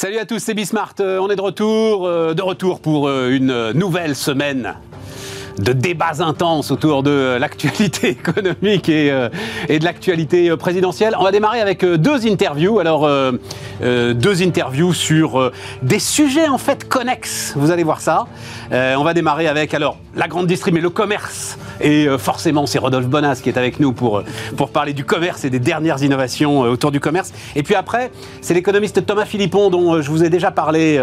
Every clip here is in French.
Salut à tous, c'est Bismart. Euh, on est de retour, euh, de retour pour euh, une nouvelle semaine de débats intenses autour de l'actualité économique et, et de l'actualité présidentielle. On va démarrer avec deux interviews. Alors, deux interviews sur des sujets en fait connexes. Vous allez voir ça. on va démarrer avec alors la grande distribution, le commerce et euh, forcément, c'est Rodolphe Bonas qui est avec nous pour, euh, pour parler du commerce et des dernières innovations euh, autour du commerce. Et puis après, c'est l'économiste Thomas Philippon dont je vous ai déjà parlé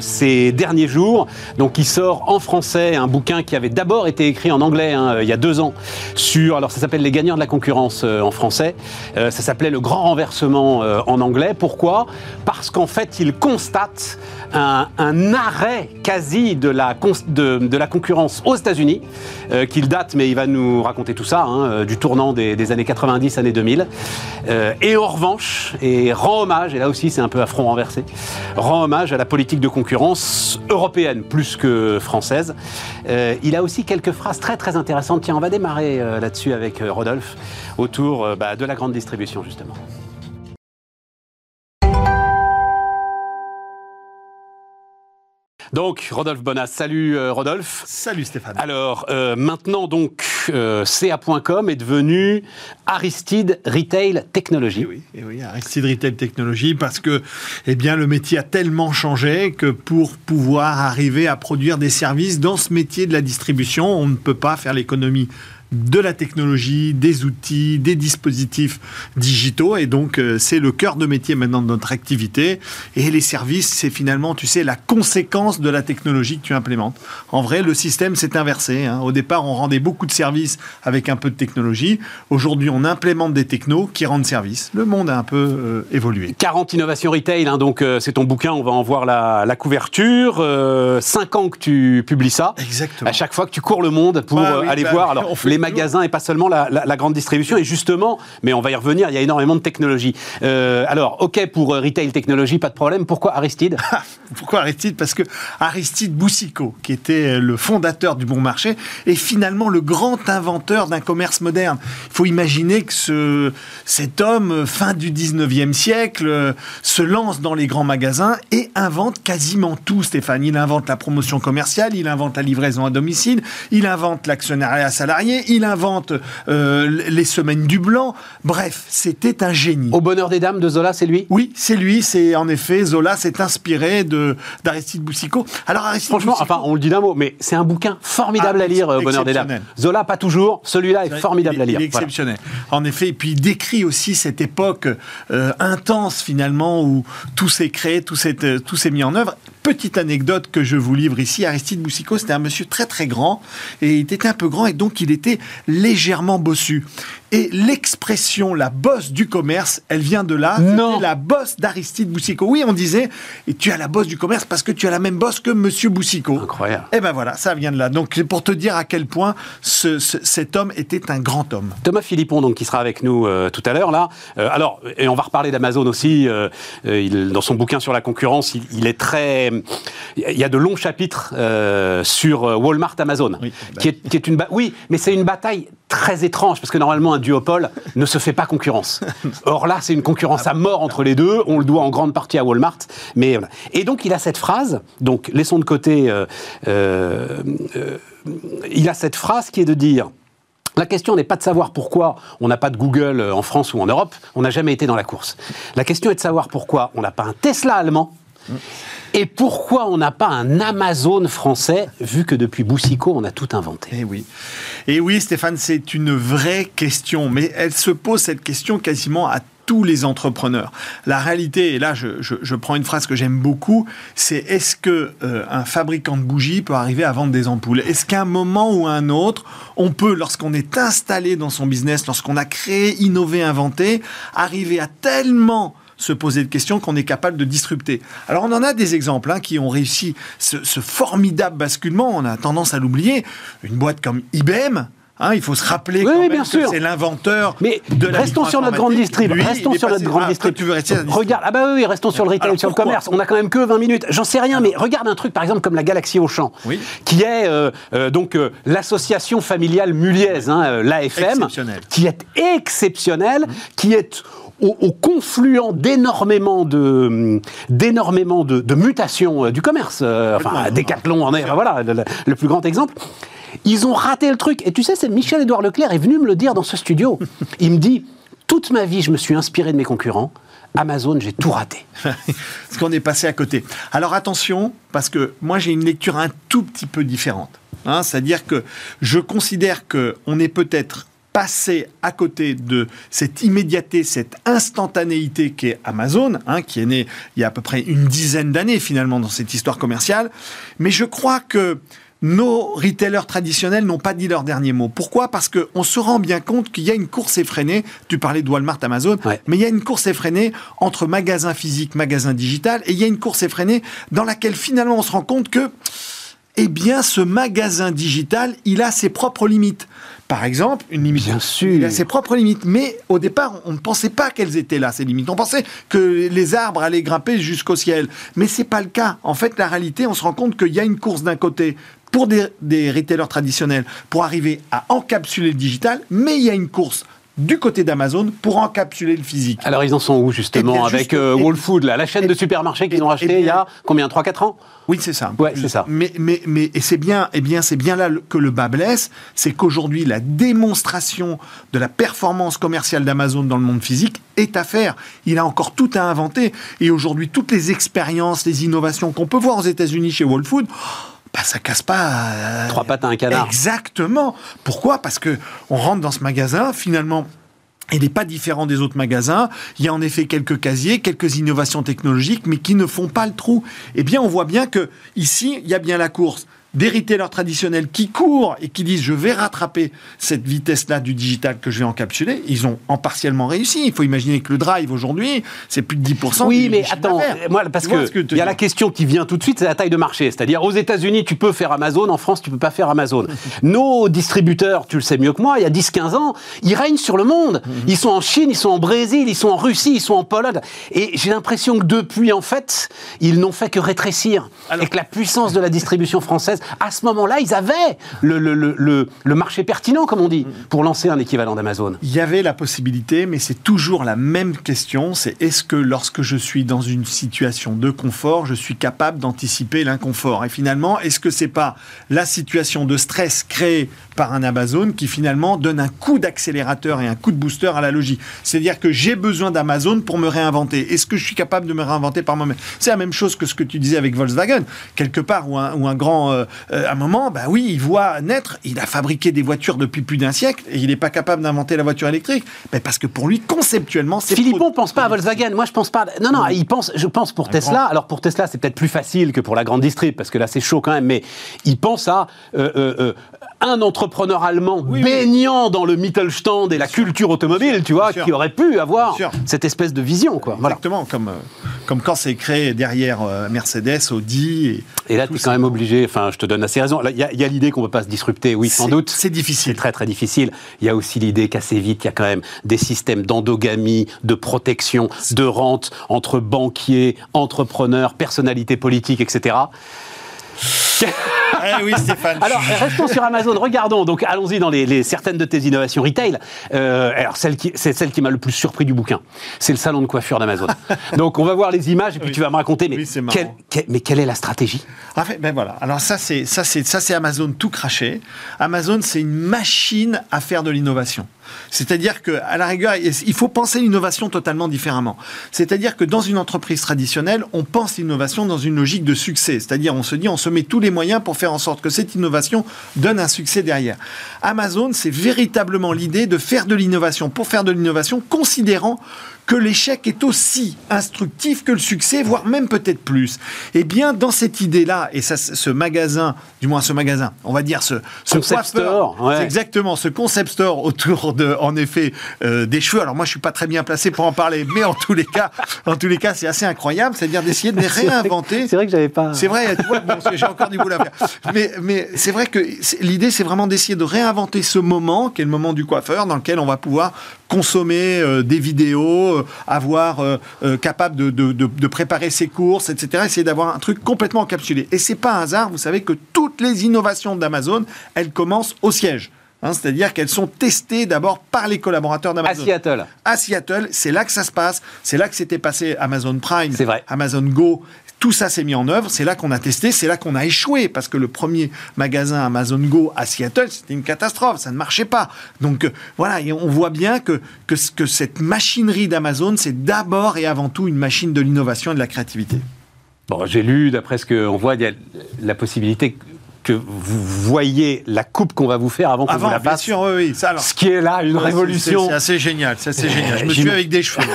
ces derniers jours. Donc, qui sort en français un bouquin qui avait d'abord été écrit en anglais hein, il y a deux ans sur, alors ça s'appelle Les gagnants de la concurrence en français. ça s'appelait Le grand renversement en anglais. Pourquoi? Parce qu'en fait, il constate un, arrêt quasi de la, concurrence aux États-Unis, qu'il date, mais il va nous raconter tout ça, hein, euh, du tournant des, années 90, années 2000. Euh, et en revanche, et rend hommage, et là aussi c'est un peu à front renversé, rend hommage à la politique de concurrence européenne plus que française. Euh, il a aussi quelques phrases très très intéressantes. Tiens, on va démarrer là-dessus avec Rodolphe, autour bah, de la grande distribution justement. Donc, Rodolphe Bonas, salut euh, Rodolphe. Salut Stéphane. Alors, euh, maintenant, donc, euh, CA.com est devenu Aristide Retail Technology. Eh oui, eh oui, Aristide Retail Technology, parce que eh bien, le métier a tellement changé que pour pouvoir arriver à produire des services dans ce métier de la distribution, on ne peut pas faire l'économie de la technologie, des outils, des dispositifs digitaux. Et donc, euh, c'est le cœur de métier maintenant de notre activité. Et les services, c'est finalement, tu sais, la conséquence de la technologie que tu implémentes. En vrai, le système s'est inversé. Hein. Au départ, on rendait beaucoup de services avec un peu de technologie. Aujourd'hui, on implémente des technos qui rendent service. Le monde a un peu euh, évolué. 40 innovations retail, hein, donc euh, c'est ton bouquin, on va en voir la, couverture. 5 ans que tu publies ça. Exactement. À chaque fois que tu cours le monde pour bah aller bah voir. Alors, les magasins et pas seulement la, grande distribution. Et justement, mais on va y revenir, il y a énormément de technologie. Euh, alors, ok pour euh, retail technologie, pas de problème. Pourquoi Aristide? Pourquoi Aristide? Parce que Aristide Boussico, qui était le fondateur du bon marché, est finalement le grand inventeur d'un commerce moderne. Il faut imaginer que ce, cet homme, fin du 19e siècle, se lance dans les grands magasins et invente quasiment tout, Stéphane. Il invente la promotion commerciale, il invente la livraison à domicile, il invente l'actionnariat salarié, il invente euh, les semaines du blanc. Bref, c'était un génie. Au bonheur des dames de Zola, c'est lui? Oui, c'est lui. C'est en effet Zola s'est inspiré de d'Aristide Boussico. Alors Aristide franchement, enfin, on le dit d'un mot, mais c'est un bouquin formidable ah, à lire, Au bonheur des dames. Zola, pas toujours. Celui-là est formidable à lire. Il est exceptionnel. En effet, et puis il décrit aussi cette époque euh, intense finalement où tout s'est créé, tout s'est euh, tout s'est mis en œuvre. Petite anecdote que je vous livre ici, Aristide Boussico, c'était un monsieur très très grand et il était un peu grand et donc il était légèrement bossu. Et l'expression la bosse du commerce, elle vient de là. Non. La bosse d'Aristide Boussico. Oui, on disait, et tu as la bosse du commerce parce que tu as la même bosse que Monsieur Boussico. Incroyable. Et eh ben voilà, ça vient de là. Donc pour te dire à quel point cet homme était un grand homme. Thomas Philippon, donc qui sera avec nous euh, tout à l'heure là. Euh, alors, et on va reparler d'Amazon aussi. Euh, il, dans son bouquin sur la concurrence, il, est très. Il y a de longs chapitres sur Walmart Amazon, oui, qui, est, qui est une. Oui, mais c'est une bataille très étrange parce que normalement un duopole ne se fait pas concurrence. Or là, c'est une concurrence à mort entre les deux. On le doit en grande partie à Walmart. Mais Et donc il a cette phrase. Donc laissons de côté. Euh, euh, euh, il a cette phrase qui est de dire. La question n'est pas de savoir pourquoi on n'a pas de Google en France ou en Europe, on n'a jamais été dans la course. La question est de savoir pourquoi on n'a pas un Tesla allemand et pourquoi on n'a pas un Amazon français, vu que depuis Boussico, on a tout inventé? Eh oui. Et oui, Stéphane, c'est une vraie question. Mais elle se pose cette question quasiment à tous les entrepreneurs. La réalité, et là je, prends une phrase que j'aime beaucoup, c'est est-ce que euh, un fabricant de bougies peut arriver à vendre des ampoules? Est-ce qu'à un moment ou à un autre, on peut, lorsqu'on est installé dans son business, lorsqu'on a créé, innové, inventé, arriver à tellement se poser de questions qu'on est capable de disrupter. Alors on en a des exemples hein, qui ont réussi ce, formidable basculement, on a tendance à l'oublier. Une boîte comme IBM, Hein, il faut se rappeler Oui, quand oui, même bien que sûr. c'est l'inventeur Mais de la restons sur notre grande distrib. Lui, Restons est sur notre grande Ah, distrib. tu veux rester à. Regarde, ah bah oui, restons sur le retail, Alors, sur le commerce. On a quand même que 20 minutes. J'en sais rien, mais regarde un truc, par exemple, comme la Galaxie Auchan, qui est euh, euh, donc euh, l'association familiale muliaise, hein, l'AFM, qui est exceptionnelle, qui est au, au confluent d'énormément de d'énormément de, de mutations euh, du commerce. Euh, enfin. Decathlon en est, voilà, le, le plus grand exemple. Ils ont raté le truc. Et tu sais, c'est Michel-Édouard Leclerc est venu me le dire dans ce studio. Il me dit toute ma vie, je me suis inspiré de mes concurrents. Amazon, j'ai tout raté. Parce qu'on est passé à côté. Alors attention, parce que moi j'ai une lecture un tout petit peu différente. Hein, C'est-à-dire que je considère qu'on est peut-être passé à côté de cette immédiateté, cette instantanéité qu'est Amazon, hein, qui est née il y a à peu près une dizaine d'années finalement dans cette histoire commerciale. Mais je crois que nos retailers traditionnels n'ont pas dit leur dernier mot. Pourquoi? Parce qu'on se rend bien compte qu'il y a une course effrénée. Tu parlais de Walmart, Amazon, Ouais. mais il y a une course effrénée entre magasin physique, magasin digital, et il y a une course effrénée dans laquelle finalement on se rend compte que, eh bien, ce magasin digital, il a ses propres limites. Par exemple, une limite. Bien sûr. Il a ses propres limites. Mais au départ, on ne pensait pas qu'elles étaient là, ces limites. On pensait que les arbres allaient grimper jusqu'au ciel. Mais c'est pas le cas. En fait, la réalité, on se rend compte qu'il y a une course d'un côté pour des, des retailers traditionnels pour arriver à encapsuler le digital, mais il y a une course du côté d'Amazon pour encapsuler le physique. Alors, ils en sont où, justement, avec juste- euh, Whole Food, là, la chaîne de supermarchés qu'ils ont bien- il y a combien 3-4 ans? Oui, c'est ça. Ouais, c'est ça. Mais, mais, mais et c'est bien, bien, c'est bien là que le bas blesse, c'est qu'aujourd'hui la démonstration de la performance commerciale d'Amazon dans le monde physique est à faire. Il a encore tout à inventer. Et aujourd'hui, toutes les expériences, les innovations qu'on peut voir aux États-Unis chez Whole Food. Bah, ça casse pas. euh, Trois pattes à un canard. Exactement. Pourquoi? Parce que on rentre dans ce magasin, finalement. Il n'est pas différent des autres magasins. Il y a en effet quelques casiers, quelques innovations technologiques, mais qui ne font pas le trou. Eh bien, on voit bien que ici, il y a bien la course des retailers traditionnels qui courent et qui disent je vais rattraper cette vitesse-là du digital que je vais encapsuler. Ils ont en partiellement réussi. Il faut imaginer que le drive aujourd'hui, c'est plus de 10%. Oui, mais attends, moi, parce que il y a la question qui vient tout de suite, c'est la taille de marché. C'est-à-dire, aux États-Unis, tu peux faire Amazon, en France, tu peux pas faire Amazon. Nos distributeurs, tu le sais mieux que moi, il y a 10-15 ans, ils règnent sur le monde. Mhm. Ils sont en Chine, ils sont en Brésil, ils sont en Russie, ils sont en Pologne. Et j'ai l'impression que depuis, en fait, ils n'ont fait que rétrécir. Alors- Et que la puissance de la distribution française, à ce moment-là, ils avaient le, marché pertinent, comme on dit, pour lancer un équivalent d'Amazon. Il y avait la possibilité, mais c'est toujours la même question, c'est est-ce que lorsque je suis dans une situation de confort, je suis capable d'anticiper l'inconfort? Et finalement, est-ce que c'est pas la situation de stress créée par un Amazon qui finalement donne un coup d'accélérateur et un coup de booster à la logique? C'est-à-dire que j'ai besoin d'Amazon pour me réinventer. Est-ce que je suis capable de me réinventer par moi-même? C'est la même chose que ce que tu disais avec Volkswagen, quelque part, ou un, grand... euh, à un moment, bah oui, il voit naître, il a fabriqué des voitures depuis plus d'un siècle, et il n'est pas capable d'inventer la voiture électrique. Mais parce que pour lui, conceptuellement, c'est... Philippon pense pas à Volkswagen. Moi, je pense pas. Non, non, il pense. Je pense pour Tesla. Alors pour Tesla, c'est peut-être plus facile que pour la grande distrib parce que là, c'est chaud quand même. Mais il pense à euh, euh, euh, un entrepreneur allemand Oui, oui. baignant dans le Mittelstand et la culture automobile, tu vois, qui aurait pu avoir cette espèce de vision, quoi. Voilà. Exactement, comme, euh, comme quand c'est créé derrière euh, Mercedes, Audi. Et, Et là, tu es quand même obligé. Enfin, je te donne assez raison. Il y a, a l'idée qu'on ne peut pas se disrupter. Oui, sans doute. C'est difficile. C'est très très difficile. Il y a aussi l'idée qu'assez vite, il y a quand même des systèmes d'endogamie, de protection, de rente entre banquiers, entrepreneurs, personnalités politiques, etc. Eh oui, Stéphane. Alors, restons sur Amazon. Regardons. Donc, allons-y dans les, les- certaines de tes innovations retail. Euh, alors, celle qui, c'est celle qui m'a le plus surpris du bouquin. C'est le salon de coiffure d'Amazon. Donc, on va voir les images et puis Oui. tu vas me raconter. Mais, Oui, quelle- mais quelle est la stratégie? Fait, ben voilà. Alors ça, c'est ça, c'est ça, c'est Amazon tout craché. Amazon, c'est une machine à faire de l'innovation. C'est-à-dire que, à la rigueur, il faut penser l'innovation totalement différemment. C'est-à-dire que dans une entreprise traditionnelle, on pense l'innovation dans une logique de succès. C'est-à-dire, on se dit, on se met tous les moyens pour faire en sorte que cette innovation donne un succès derrière. Amazon, c'est véritablement l'idée de faire de l'innovation pour faire de l'innovation, considérant que l'échec est aussi instructif que le succès, voire même peut-être plus. Eh bien, dans cette idée-là, et ça, ce magasin, du moins ce magasin, on va dire ce, ce concept store, ouais. exactement, ce concept store autour de, en effet, euh, des cheveux. Alors moi, je suis pas très bien placé pour en parler, mais en tous les cas, en tous les cas, c'est assez incroyable, c'est-à-dire d'essayer de les réinventer. C'est vrai que j'avais pas. C'est vrai, bon, j'ai encore du boulot à faire. Mais, mais c'est vrai que l'idée, c'est vraiment d'essayer de réinventer ce moment, qui est le moment du coiffeur, dans lequel on va pouvoir consommer euh, des vidéos, euh, avoir euh, capable de, de, de, de préparer ses courses, etc. Essayer d'avoir un truc complètement encapsulé. Et c'est pas un hasard, vous savez que toutes les innovations d'Amazon, elles commencent au siège. Hein, C'est-à-dire qu'elles sont testées d'abord par les collaborateurs À d'Amazon. Seattle. À Seattle, c'est là que ça se passe. C'est là que s'était passé Amazon Prime, C'est vrai. Amazon Go. Tout ça s'est mis en œuvre. C'est là qu'on a testé. C'est là qu'on a échoué parce que le premier magasin Amazon Go à Seattle, c'était une catastrophe. Ça ne marchait pas. Donc euh, voilà, on voit bien que, que, que cette machinerie d'Amazon, c'est d'abord et avant tout une machine de l'innovation et de la créativité. Bon, j'ai lu, d'après ce qu'on voit, il y a la possibilité que vous voyez la coupe qu'on va vous faire avant qu'on vous Avant, la bien passe. sûr, oui, oui. Ça, alors, Ce qui est là, une Ouais, révolution. C'est assez génial, c'est assez génial. Je me J'im- suis avec des cheveux.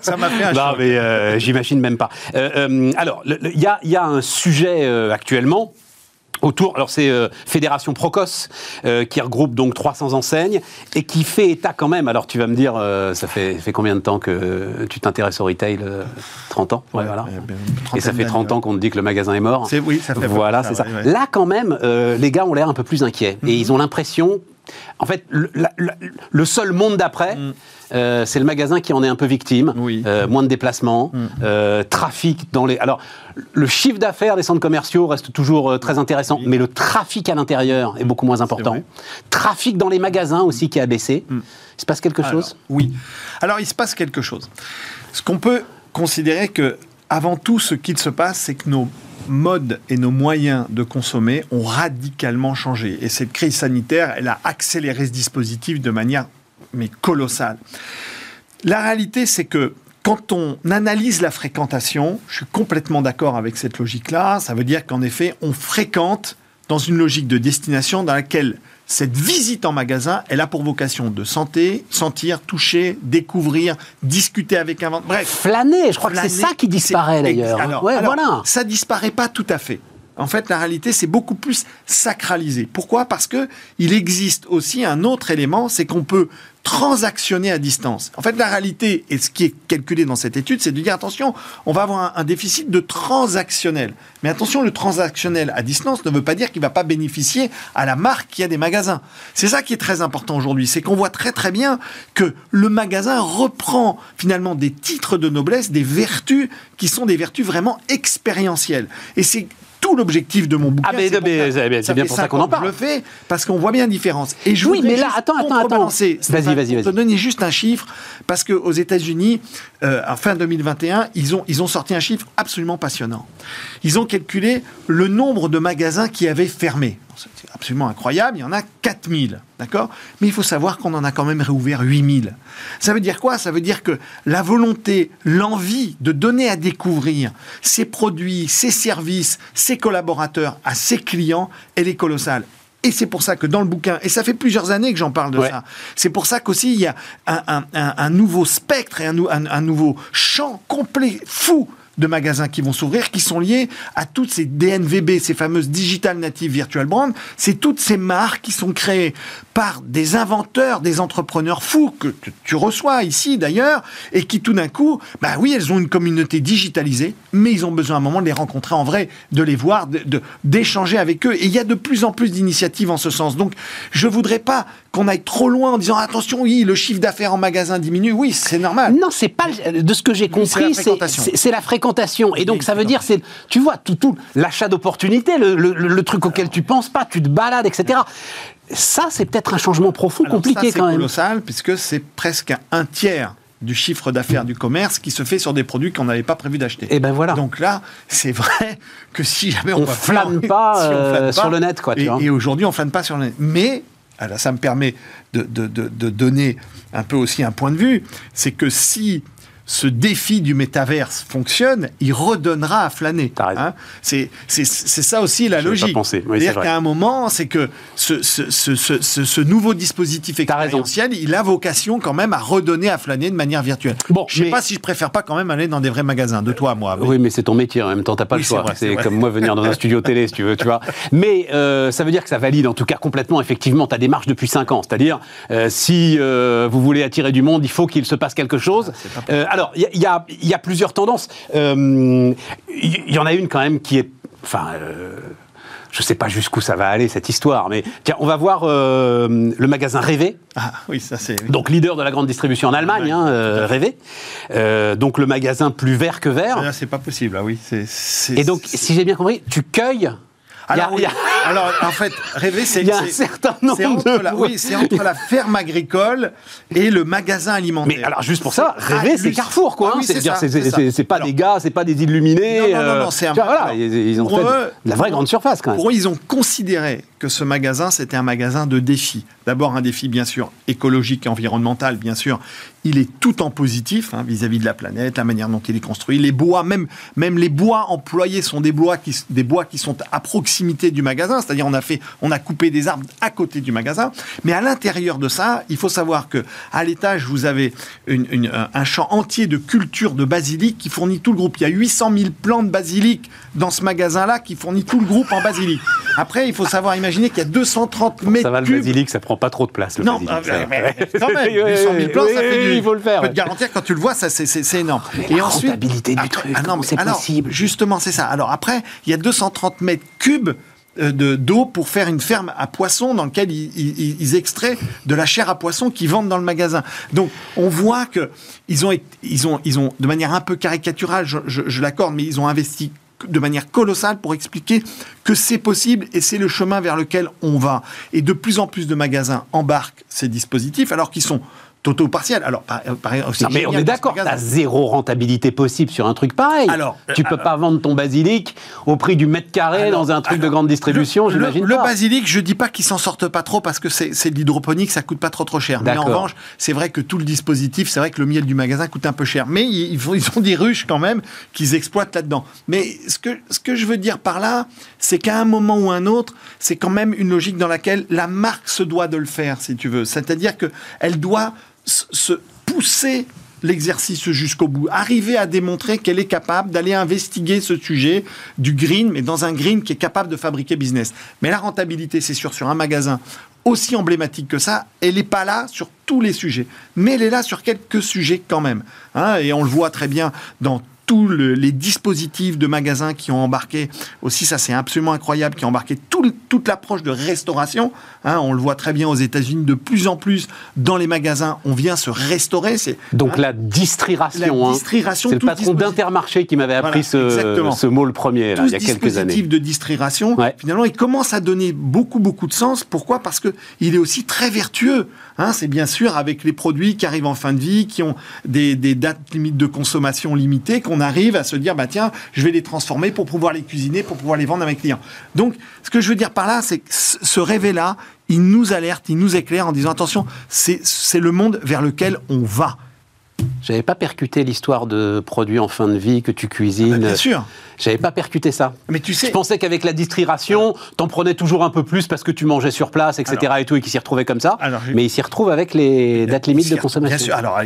ça m'a fait un Non, mais euh, j'imagine même pas. Euh, euh, alors, il y, y a un sujet euh, actuellement. Autour, alors c'est euh, Fédération Procos euh, qui regroupe donc 300 enseignes et qui fait état quand même. Alors tu vas me dire, euh, ça fait, ça fait combien de temps que tu t'intéresses au retail euh, 30 ans, ouais, voilà. Eh Et ça fait trentaine 30 ans qu'on te dit que le magasin est mort. C'est- oui, ça fait Voilà, c'est ça. ouais, ouais. Là, quand même, euh, les gars ont l'air un peu plus inquiets. Et ils ont l'impression. En fait, le, la- la- le seul monde d'après, euh, c'est le magasin qui en est un peu victime. Oui. Euh, moins de déplacements, euh, trafic dans les. Alors, le chiffre d'affaires des centres commerciaux reste toujours très intéressant, mais le trafic à l'intérieur est beaucoup moins important. Trafic dans les magasins aussi qui a baissé. Il se passe quelque Alors, chose? Oui. Alors, il se passe quelque chose. Ce qu'on peut considérer que, avant tout, ce qu'il se passe, c'est que nos modes et nos moyens de consommer ont radicalement changé. Et cette crise sanitaire, elle a accéléré ce dispositif de manière mais colossale. La réalité, c'est que quand on analyse la fréquentation, je suis complètement d'accord avec cette logique-là. Ça veut dire qu'en effet, on fréquente dans une logique de destination dans laquelle cette visite en magasin, elle a pour vocation de santé, sentir, toucher, découvrir, discuter avec un vendeur. Bref, Flâner, je crois que c'est ça qui disparaît d'ailleurs. Alors, ouais, alors, voilà. Ça disparaît pas tout à fait. En fait, la réalité, c'est beaucoup plus sacralisé. Pourquoi? Parce que il existe aussi un autre élément, c'est qu'on peut transactionner à distance. En fait, la réalité, et ce qui est calculé dans cette étude, c'est de dire attention, on va avoir un, déficit de transactionnel. Mais attention, le transactionnel à distance ne veut pas dire qu'il va pas bénéficier à la marque qui a des magasins. C'est ça qui est très important aujourd'hui, c'est qu'on voit très très bien que le magasin reprend finalement des titres de noblesse, des vertus qui sont des vertus vraiment expérientielles. Et c'est tout l'objectif de mon bouquin. Ah, mais- c'est ça- c'est bien fait pour ça qu'on en parle. Je le fais parce qu'on voit bien la différence. Et je Oui, mais là, attends, attends, attends. Vas-y, Stéphane, vas-y, pour te vas-y. donner juste un chiffre, parce qu'aux États-Unis, euh, en fin 2021, ils ont, ils ont sorti un chiffre absolument passionnant. Ils ont calculé le nombre de magasins qui avaient fermé. C'est absolument incroyable, il y en a 4000, d'accord? Mais il faut savoir qu'on en a quand même réouvert 8000. Ça veut dire quoi? Ça veut dire que la volonté, l'envie de donner à découvrir ses produits, ses services, ses collaborateurs à ses clients, elle est colossale. Et c'est pour ça que dans le bouquin, et ça fait plusieurs années que j'en parle de Ouais. ça, c'est pour ça qu'aussi il y a un, un- un- un nouveau spectre et un nouveau champ complet, fou de magasins qui vont s'ouvrir, qui sont liés à toutes ces DNVB, ces fameuses Digital Native Virtual Brand. C'est toutes ces marques qui sont créées par des inventeurs, des entrepreneurs fous que tu- reçois ici d'ailleurs, et qui tout d'un coup, bah oui, elles ont une communauté digitalisée, mais ils ont besoin à un moment de les rencontrer en vrai, de les voir, de- de- d'échanger avec eux. Et il y a de plus en plus d'initiatives en ce sens. Donc, je voudrais pas qu'on aille trop loin en disant attention, oui, le chiffre d'affaires en magasin diminue. Oui, c'est normal. Non, c'est pas de ce que j'ai c'est la compris, c'est c'est la fréquentation. Et donc ça veut dire, c'est tu vois tout, tout l'achat d'opportunités, le, le- le truc auquel tu penses pas, tu te balades, etc. Ça, c'est peut-être un changement profond, Alors compliqué ça, c'est quand même. colossal puisque c'est presque un tiers du chiffre d'affaires du commerce qui se fait sur des produits qu'on n'avait pas prévu d'acheter. Et ben voilà. Donc là, c'est vrai que si jamais on, On flâne pas, si euh, flâne sur le net, quoi, tu Et, aujourd'hui, on flâne pas sur le net. Mais alors, ça me permet de, de- de- de donner un peu aussi un point de vue, c'est que si ce défi du métaverse fonctionne, il redonnera à flâner. Hein. c'est ça aussi la logique. C'est-à-dire qu'à un moment, c'est que ce, ce, ce, ce, nouveau dispositif expérientiel, il a vocation quand même à redonner à flâner de manière virtuelle. Bon, je ne sais pas si je préfère pas quand même aller dans des vrais magasins, de toi moi. Oui, mais c'est ton métier en même temps, t'as pas le choix. C'est comme moi venir dans un studio télé, si tu veux, tu vois. Mais euh, ça veut dire que ça valide en tout cas complètement, effectivement, ta démarche depuis 5 ans. C'est-à-dire, euh, si euh, vous voulez attirer du monde, il faut qu'il se passe quelque chose. Ah, alors, il y, a plusieurs tendances. Il y, en a une quand même qui est... Enfin je ne sais pas jusqu'où ça va aller cette histoire, mais tiens, on va voir le magasin Rêvé. Ah oui, ça c'est. Donc leader de la grande distribution en Allemagne, hein, Rêvé. donc le magasin plus vert que vert. Ah, c'est pas possible, ah oui. Et donc, si j'ai bien compris, tu cueilles alors, Alors, en fait, rêver, c'est. Il y a un certain nombre entre la, Oui, c'est entre la ferme agricole et le magasin alimentaire. Mais alors, juste pour ça, rêver, c'est Carrefour, quoi. Ah, hein. c'est pas des gars, c'est pas des illuminés. Non, non, non, non c'est un. Voilà, ils, ont fait la vraie grande surface, quand même. Pour eux, ils ont considéré que ce magasin, c'était un magasin de défi. D'abord, un défi, bien sûr, écologique et environnemental, bien sûr. Il est tout en positif hein, vis-à-vis de la planète, la manière dont il est construit. Les bois, même, même les bois employés sont des bois qui, des bois qui sont à proximité du magasin. C'est-à-dire, on a fait, on a coupé des arbres à côté du magasin. Mais à l'intérieur de ça, il faut savoir que à l'étage, vous avez une, un champ entier de culture de basilic qui fournit tout le groupe. Il y a 800 000 plants de basilic dans ce magasin-là qui fournit tout le groupe en basilic. Après, il faut savoir, imaginez qu'il y a 230 mètres Ça va, le basilic, ça prend pas trop de place. Le non, basilic, euh, mais, quand même, 800 000 plants, ça fait du... Il faut le faire. Je peux te garantir, quand tu le vois, ça, c'est énorme. Et la ensuite, rentabilité du truc, ah c'est possible? Justement, c'est ça. Alors après, il y a 230 mètres cubes d'eau pour faire une ferme à poissons dans laquelle ils, extraient de la chair à poisson qu'ils vendent dans le magasin. Donc on voit que ils ont, ils ont, ils ont de manière un peu caricaturale, je l'accorde, mais ils ont investi de manière colossale pour expliquer que c'est possible et c'est le chemin vers lequel on va. Et de plus en plus de magasins embarquent ces dispositifs alors qu'ils sont totaux partiels. Alors, par, mais on est d'accord, tu as zéro rentabilité possible sur un truc pareil. Alors, tu peux pas vendre ton basilic au prix du mètre carré dans un truc de grande distribution, j'imagine Le, le basilic, je dis pas qu'il s'en sorte pas trop parce que c'est de l'hydroponique, ça coûte pas trop trop cher. Mais en revanche, c'est vrai que tout le dispositif, c'est vrai que le miel du magasin coûte un peu cher. Mais ils, ils ont des ruches quand même qu'ils exploitent là-dedans. Mais ce que, ce que je veux dire par là, c'est qu'à un moment ou un autre, c'est quand même une logique dans laquelle la marque se doit de le faire, si tu veux. C'est-à-dire qu'elle doit se pousser l'exercice jusqu'au bout, arriver à démontrer qu'elle est capable d'aller investiguer ce sujet du green, mais dans un green qui est capable de fabriquer business. Mais la rentabilité, c'est sûr, sur un magasin aussi emblématique que ça, elle n'est pas là sur tous les sujets, mais elle est là sur quelques sujets quand même. Hein. et on le voit très bien dans tous les dispositifs de magasins qui ont embarqué, aussi ça c'est absolument incroyable, qui ont embarqué toute l'approche de restauration. Hein, on le voit très bien aux États-Unis, de plus en plus dans les magasins, on vient se restaurer. Donc hein, la distration. Hein. c'est le patron d'Intermarché qui m'avait appris ce, mot le premier, il y a quelques années. dispositif de distration, finalement, il commence à donner beaucoup, beaucoup de sens. Pourquoi? Parce qu'il est aussi très vertueux. c'est bien sûr avec les produits qui arrivent en fin de vie, qui ont des, des dates limites de consommation limitées, qu'on on arrive à se dire, bah tiens, je vais les transformer pour pouvoir les cuisiner, pour pouvoir les vendre à mes clients. Donc, ce que je veux dire par là, c'est que ce rêve-là, il nous alerte, il nous éclaire en disant, attention, c'est le monde vers lequel on va. J'avais pas percuté l'histoire de produits en fin de vie que tu cuisines. Ah bah, bien sûr. J'avais pas percuté ça. Mais tu sais. Je pensais qu'avec la distillation, t'en prenais toujours un peu plus parce que tu mangeais sur place, etc. et tout, et qu'ils s'y retrouvaient comme ça. mais ils s'y retrouvent avec les dates limites de consommation. Bien sûr. Alors,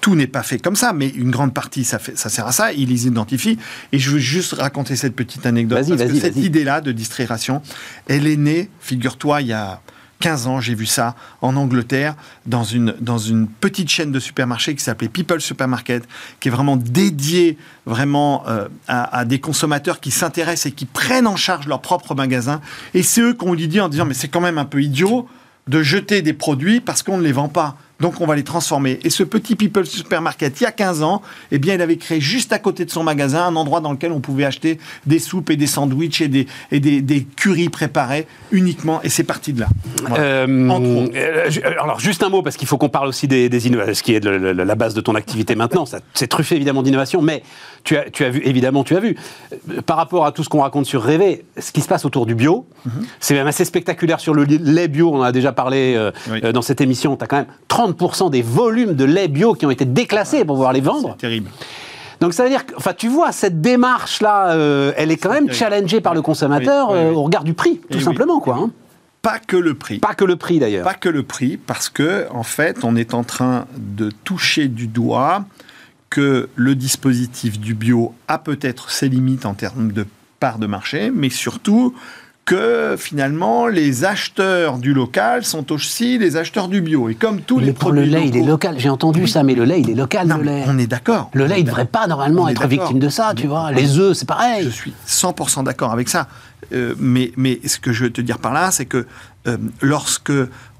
tout n'est pas fait comme ça, mais une grande partie, ça, fait, ça sert à ça. Ils les identifient. Et je veux juste raconter cette petite anecdote. Parce que cette idée-là de distillation, elle est née, figure-toi, il y a 15 ans, j'ai vu ça en Angleterre, dans une, dans une petite chaîne de supermarchés qui s'appelait People Supermarket, qui est vraiment dédiée vraiment euh, à, des consommateurs qui s'intéressent et qui prennent en charge leur propre magasin. Et c'est eux qu'on dit en disant, mais c'est quand même un peu idiot de jeter des produits parce qu'on ne les vend pas. Donc on va les transformer. Et ce petit People Supermarket, il y a 15 ans, eh bien, il avait créé juste à côté de son magasin un endroit dans lequel on pouvait acheter des soupes et des sandwichs et des, et des, des curries préparées uniquement. Et c'est parti de là. Euh, euh, alors juste un mot, parce qu'il faut qu'on parle aussi des, des innovations, ce qui est la base de ton activité maintenant. C'est truffé évidemment d'innovation, mais tu as, tu as vu, évidemment, tu as vu, euh, par rapport à tout ce qu'on raconte sur Rêver, ce qui se passe autour du bio, mhm. c'est même assez spectaculaire sur le lait bio, on en a déjà parlé dans cette émission, tu as quand même 30 50% des volumes de lait bio qui ont été déclassés pour pouvoir les vendre. C'est terrible. Donc ça veut dire que, enfin, tu vois, cette démarche-là, euh, elle est quand même terrible. challengée par le consommateur Oui, oui, euh, oui. au regard du prix, tout simplement, quoi. hein. Pas que le prix. Pas que le prix d'ailleurs. Pas que le prix, parce que en fait, on est en train de toucher du doigt que le dispositif du bio a peut-être ses limites en termes de part de marché, mais surtout que finalement les acheteurs du local sont aussi les acheteurs du bio. Et comme tous Mais les pour le produits lait, il est local. J'ai entendu ça, mais le lait, il est local, Non, le lait. on est d'accord. Le lait, il ne devrait pas normalement être victime de ça, tu vois. Les œufs, c'est pareil. Je suis 100% d'accord avec ça. Euh, mais, mais ce que je veux te dire par là, c'est que euh, lorsque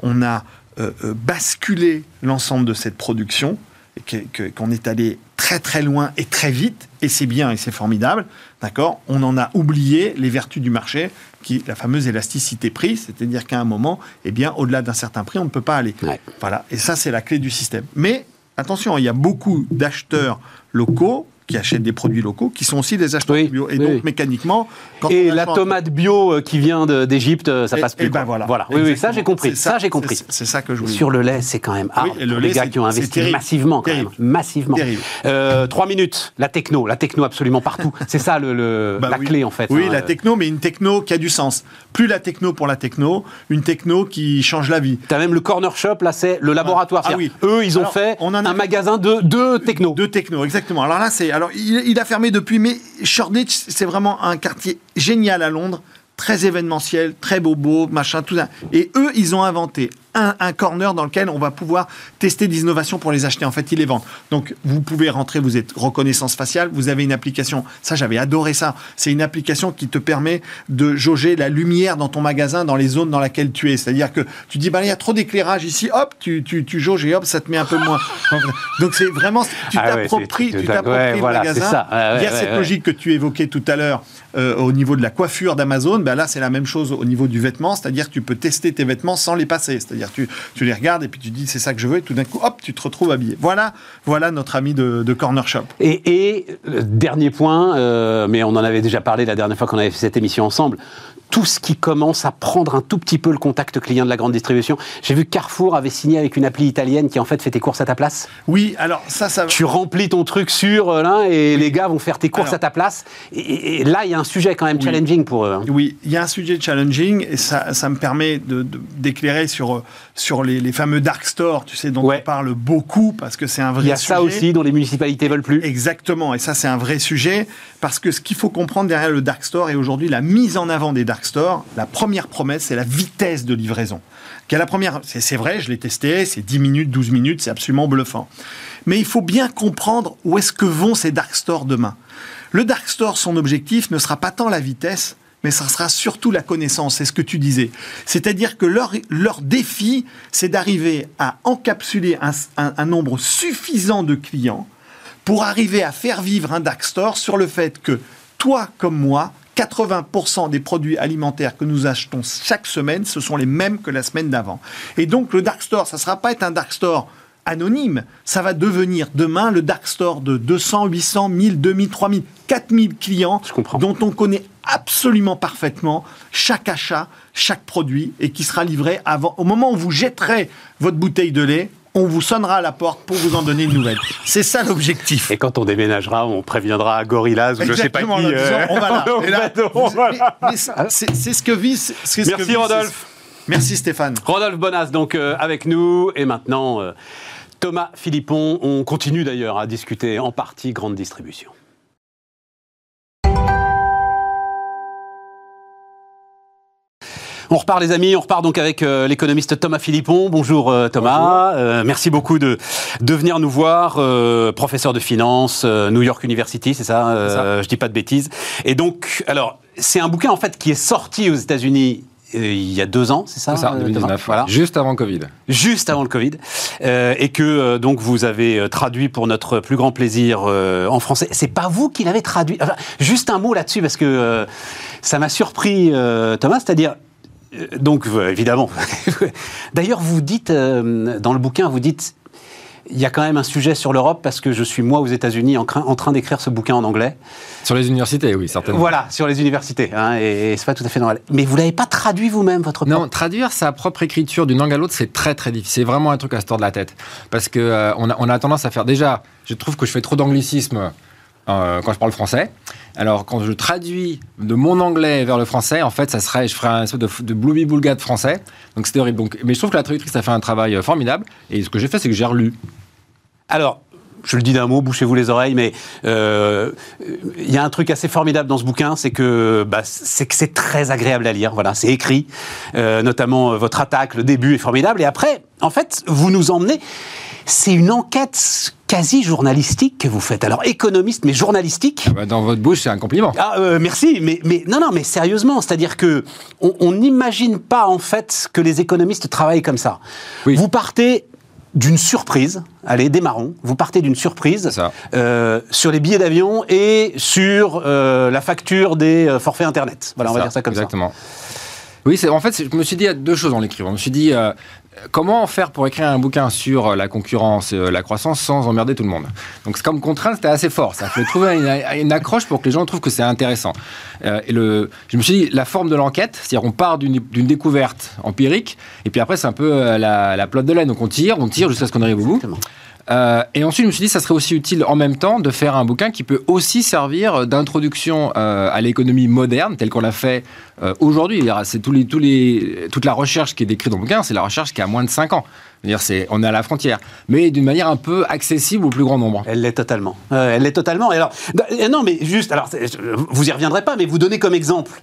on a euh, basculé l'ensemble de cette production, et qu'on est allé très très loin et très vite, et c'est bien et c'est formidable, d'accord? On en a oublié les vertus du marché, qui la fameuse élasticité prix, c'est-à-dire qu'à un moment, eh bien, au-delà d'un certain prix, on ne peut pas aller. Ouais. Voilà, et ça c'est la clé du système. Mais attention, il y a beaucoup d'acheteurs locaux qui achètent des produits locaux, qui sont aussi des acheteurs Oui, bio. Et oui, donc oui. mécaniquement, quand Et la tomate bio euh, qui vient d'Égypte, euh, ça Et- passe et plus. ben quoi. voilà. Oui, oui, ça j'ai compris. Ça, j'ai compris. c'est- ça que je voulais Sur le lait, c'est quand même hard. Oui, et le lait, les gars qui ont investi terrible. massivement, quand Terrible. même. Massivement. Terrible. Euh, trois minutes. La techno. La techno absolument partout. c'est ça le, le- Bah la clé, en fait. Oui, hein. la techno, mais une techno qui a du sens. Plus la techno pour la techno, une techno qui change la vie. T'as même le corner shop, là, c'est le laboratoire. Ah C'est-à-dire, oui. Eux, ils ont fait un magasin de, de techno. De techno, exactement. Alors là, c'est. Alors, il, a fermé depuis, mais Shoreditch, c'est vraiment un quartier génial à Londres, très événementiel, très bobo, machin, tout ça. Et eux, ils ont inventé un, un corner dans lequel on va pouvoir tester des innovations pour les acheter. En fait, ils les vendent. Donc, vous pouvez rentrer, vous êtes reconnaissance faciale, vous avez une application. Ça, j'avais adoré ça. C'est une application qui te permet de jauger la lumière dans ton magasin, dans les zones dans lesquelles tu es. C'est-à-dire que tu dis, bah, il y a trop d'éclairage ici, hop, tu, tu, tu jauges et hop, ça te met un peu moins. Donc, c'est vraiment, tu Ah ouais, t'appropries ouais, t'appropries le voilà, c'est magasin. ça. Ouais, ouais, il y a ouais, cette ouais. logique que tu évoquais tout à l'heure euh, au niveau de la coiffure d'Amazon. Ben là, c'est la même chose au niveau du vêtement, c'est-à-dire que tu peux tester tes vêtements sans les passer. C'est-à-dire tu, tu les regardes et puis tu dis c'est ça que je veux et tout d'un coup, hop, tu te retrouves habillé. Voilà, voilà notre ami de, de Corner Shop. Et, et, euh, dernier point, euh, mais on en avait déjà parlé la dernière fois qu'on avait fait cette émission ensemble, tout ce qui commence à prendre un tout petit peu le contact client de la grande distribution. J'ai vu Carrefour avait signé avec une appli italienne qui en fait fait tes courses à ta place. Oui, alors ça, ça. Tu remplis ton truc sur euh, là et les gars vont faire tes courses Alors- à ta place. Et, là, il y a un sujet quand même Oui. challenging pour eux. hein. Oui, il y a un sujet challenging et ça, ça me permet de- de- d'éclairer sur, sur les, les fameux dark stores, tu sais, dont Ouais. on parle beaucoup parce que c'est un vrai Il y a sujet. ça aussi dont les municipalités veulent plus. Exactement, et ça c'est un vrai sujet, parce que ce qu'il faut comprendre derrière le dark store et aujourd'hui la mise en avant des dark stores, la première promesse c'est la vitesse de livraison. Est la première C'est c'est vrai, je l'ai testé, c'est 10 minutes, 12 minutes, c'est absolument bluffant. Mais il faut bien comprendre où est-ce que vont ces dark stores demain. Le dark store, son objectif ne sera pas tant la vitesse, mais ça sera surtout la connaissance, c'est ce que tu disais. C'est-à-dire que leur, leur défi, c'est d'arriver à encapsuler un- un- nombre suffisant de clients pour arriver à faire vivre un dark store sur le fait que toi comme moi, 80% des produits alimentaires que nous achetons chaque semaine, ce sont les mêmes que la semaine d'avant. Et donc le dark store, ça ne sera pas être un dark store anonyme, ça va devenir demain le dark store de 200, 800, 1000, 2000, 3000, 4000 clients dont on connaît absolument parfaitement chaque achat, chaque produit et qui sera livré avant. Au moment où vous jetterez votre bouteille de lait, on vous sonnera à la porte pour vous en donner une nouvelle. C'est ça l'objectif. Et quand on déménagera, on préviendra Gorillaz ou je sais pas qui. Exactement, euh, on va là. Et vous- c'est- ce que vise. c'est ce que Merci vise- Rodolphe. Merci Stéphane. Rodolphe Bonas, donc euh, avec nous. Et maintenant, euh, Thomas Philippon. On continue d'ailleurs à discuter en partie grande distribution. On repart les amis, on repart donc avec euh, l'économiste Thomas Philippon. Bonjour euh, Thomas, Euh, merci beaucoup de, de venir nous voir, professeur de finance, New York University, c'est ça, euh, Je dis pas de bêtises. Et donc, alors, c'est un bouquin en fait qui est sorti aux États-Unis il y a deux ans, c'est ça C'est ça, euh, 2019. Thomas Voilà Juste avant Covid. juste avant le Covid, euh, et que euh, donc vous avez euh, traduit pour notre plus grand plaisir euh, en français. C'est pas vous qui l'avez traduit. Enfin, juste un mot là-dessus parce que euh, ça m'a surpris, euh, Thomas. C'est-à-dire, euh, donc euh, évidemment. D'ailleurs, vous dites euh, dans le bouquin, vous dites. Il y a quand même un sujet sur l'Europe parce que je suis moi aux États-Unis en, train d'écrire ce bouquin en anglais. Sur les universités, oui, certainement. Voilà, sur les universités. Hein, et, et c'est pas tout à fait normal. Mais vous l'avez pas traduit vous-même, votre Non, traduire sa propre écriture d'une langue à l'autre, c'est très très difficile. C'est vraiment un truc à se tordre la tête. Parce qu'on euh, on, a, on a tendance à faire. Déjà, je trouve que je fais trop d'anglicisme euh, quand je parle français. Alors, quand je traduis de mon anglais vers le français, en fait, ça serait, je ferais un espèce de, de blooby de français. Donc, c'était horrible. Mais je trouve que la traductrice a fait un travail euh, formidable. Et ce que j'ai fait, c'est que j'ai relu. Alors, je le dis d'un mot, bouchez-vous les oreilles, mais euh, il y a un truc assez formidable dans ce bouquin, c'est que bah, c'est très agréable à lire. Voilà, c'est écrit, notamment votre attaque, le début est formidable, et après, en fait, vous nous emmenez. C'est une enquête quasi journalistique que vous faites. Alors économiste, mais journalistique. Ah bah, dans votre bouche, c'est un compliment. Ah, merci, mais, mais non, non, mais sérieusement, c'est-à-dire que on n'imagine pas en fait que les économistes travaillent comme ça. Oui. Vous partez d'une surprise. Allez, démarrons. Vous partez d'une surprise euh, sur les billets d'avion et sur euh, la facture des euh, forfaits Internet. Voilà, on va dire ça comme ça. Exactement. Oui, en fait, je me suis dit deux choses en l'écrivant. Je me suis dit, comment faire pour écrire un bouquin sur la concurrence et la croissance sans emmerder tout le monde? Donc, comme contrainte, c'était assez fort. Ça fallait trouver une, accroche pour que les gens trouvent que c'est intéressant. Euh, et le, je me suis dit, la forme de l'enquête, c'est-à-dire on part d'une découverte empirique, et puis après, c'est un peu euh, la, la plotte de laine. Donc, on tire, on tire jusqu'à ce qu'on arrive au bout. Euh, et ensuite, je me suis dit, ça serait aussi utile en même temps de faire un bouquin qui peut aussi servir d'introduction euh, à l'économie moderne, telle qu'on l'a fait euh, aujourd'hui. C'est toute la recherche qui est décrite dans le bouquin, c'est la recherche qui a moins de 5 ans. On est à la frontière, mais d'une manière un peu accessible au plus grand nombre. Elle l'est totalement. elle l'est totalement. Alors, non, mais juste, alors, vous y reviendrez pas, mais vous donnez comme exemple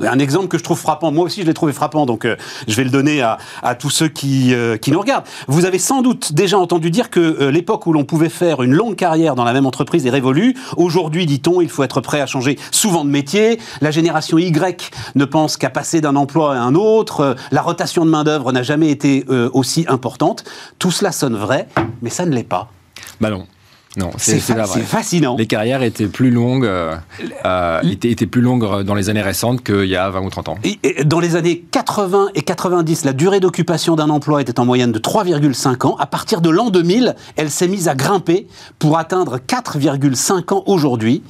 un exemple que je trouve frappant, moi aussi je l'ai trouvé frappant, donc euh, je vais le donner à, tous ceux qui, euh, qui, nous regardent. Vous avez sans doute déjà entendu dire que euh, l'époque où l'on pouvait faire une longue carrière dans la même entreprise est révolue. Aujourd'hui, dit-on, il faut être prêt à changer souvent de métier. La génération Y ne pense qu'à passer d'un emploi à un autre. La rotation de main-d'œuvre n'a jamais été aussi importante. Tout cela sonne vrai, mais ça ne l'est pas. Bah. Non, c'est fascinant. Les carrières étaient plus longues, euh, euh étaient, plus longues dans les années récentes qu'il y a 20 ou 30 ans. Et, dans les années 80 et 90, la durée d'occupation d'un emploi était en moyenne de 3,5 ans. À partir de l'an 2000, elle s'est mise à grimper pour atteindre 4,5 ans aujourd'hui.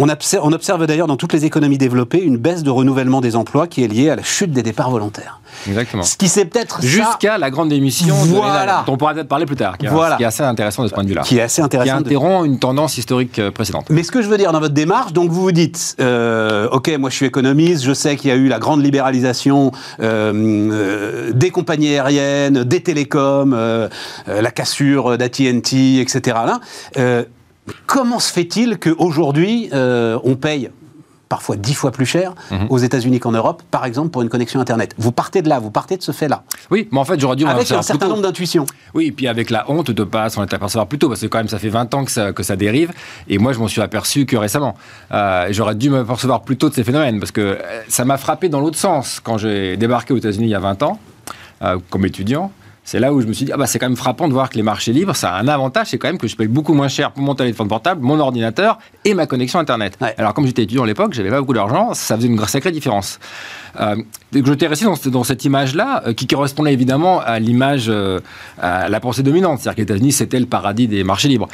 On observe, on observe d'ailleurs dans toutes les économies développées une baisse de renouvellement des emplois qui est liée à la chute des départs volontaires. Exactement. Ce qui s'est peut-être jusqu'à la grande démission voilà. dont on pourra peut-être parler plus tard, qui est, voilà. qui est assez intéressant de ce point de vue-là. Qui est assez intéressant. Qui interrompt une tendance historique euh, précédente. Mais ce que je veux dire dans votre démarche, donc vous vous dites, euh, ok, moi je suis économiste, je sais qu'il y a eu la grande libéralisation euh, euh des compagnies aériennes, des télécoms, la cassure d'AT&T, etc. Là, Comment se fait-il qu'aujourd'hui, euh, on paye parfois dix fois plus cher mhm. aux États-Unis qu'en Europe, par exemple pour une connexion Internet? Vous partez de là, vous partez de ce fait-là. Oui, mais en fait, j'aurais dû avec un certain nombre d'intuitions. Oui, et puis avec la honte de pas s'en apercevoir plus tôt, parce que quand même ça fait 20 ans que ça, que ça dérive, et moi je m'en suis aperçu que récemment. Euh, j'aurais dû m'apercevoir plus tôt de ces phénomènes, parce que euh, ça m'a frappé dans l'autre sens quand j'ai débarqué aux États-Unis il y a 20 ans, comme étudiant c'est là où je me suis dit, ah bah, c'est quand même frappant de voir que les marchés libres, ça a un avantage, c'est quand même que je paye beaucoup moins cher pour mon téléphone portable, mon ordinateur et ma connexion Internet. Alors, comme j'étais étudiant à l'époque, j'avais pas beaucoup d'argent, ça faisait une sacrée différence. Euh, je t'ai resté dans, cette image-là, euh, qui correspondait évidemment à l'image, euh, à la pensée dominante, c'est-à-dire que les États-Unis, c'était le paradis des marchés libres.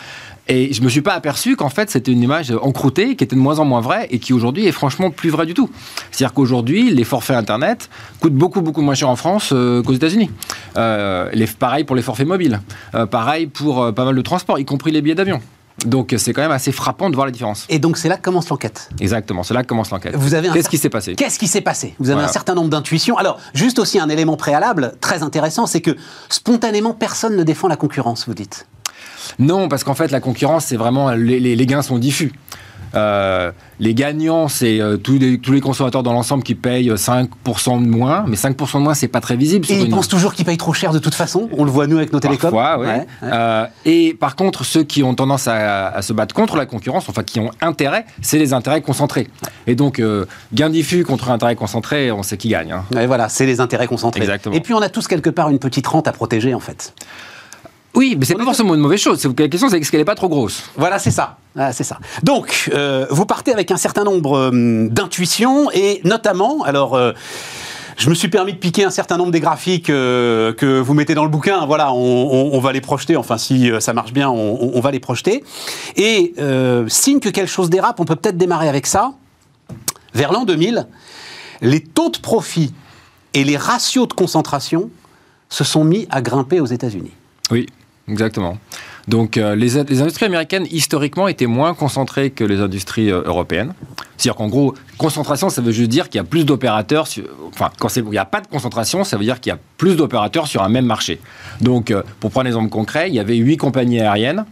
Et je me suis pas aperçu qu'en fait c'était une image encroûtée qui était de moins en moins vraie et qui aujourd'hui est franchement plus vraie du tout. C'est-à-dire qu'aujourd'hui les forfaits internet coûtent beaucoup beaucoup moins cher en France euh, qu'aux États-Unis. Euh, pareil pour les forfaits mobiles, euh, pareil pour pas mal de transports, y compris les billets d'avion. Donc c'est quand même assez frappant de voir la différence. Et donc c'est là que commence l'enquête. Exactement, c'est là que commence l'enquête. Vous avez qu'est-ce qui s'est passé? Qu'est-ce qui s'est passé? Vous avez un certain nombre d'intuitions. Alors juste aussi un élément préalable très intéressant, c'est que spontanément personne ne défend la concurrence, vous dites. Non, parce qu'en fait, la concurrence, c'est vraiment. Les, gains sont diffus. Euh, les gagnants, c'est euh, tous, les, tous les consommateurs dans l'ensemble qui payent 5% de moins, mais 5% de moins, c'est pas très visible. Et ils pensent toujours qu'ils payent trop cher de toute façon. On le voit nous avec nos télécoms. Parfois, oui. Euh, et par contre, ceux qui ont tendance à, se battre contre la concurrence, enfin qui ont intérêt, c'est les intérêts concentrés. Et donc, gain diffus contre intérêt concentré, on sait qui gagne. Hein. Et voilà, c'est les intérêts concentrés. Exactement. Et puis on a tous quelque part une petite rente à protéger en fait. Oui, mais c'est pas forcément une mauvaise chose. La question, c'est est-ce qu'elle n'est pas trop grosse Voilà, c'est ça. c'est ça. Donc, euh, vous partez avec un certain nombre euh, d'intuitions et notamment, alors. Euh, Je me suis permis de piquer un certain nombre des graphiques que vous mettez dans le bouquin. Voilà, on, va les projeter. Enfin, si ça marche bien, on, va les projeter. Et signe que quelque chose dérape, on peut peut-être démarrer avec ça. Vers l'an 2000, les taux de profit et les ratios de concentration se sont mis à grimper aux États-Unis. Oui, exactement. Donc euh, les, industries américaines, historiquement, étaient moins concentrées que les industries euh, européennes. C'est-à-dire qu'en gros, concentration, ça veut juste dire qu'il y a plus d'opérateurs. Enfin, quand il n'y a pas de concentration, ça veut dire qu'il y a plus d'opérateurs sur un même marché. Donc, euh, pour prendre un exemple concret, il y avait huit compagnies aériennes.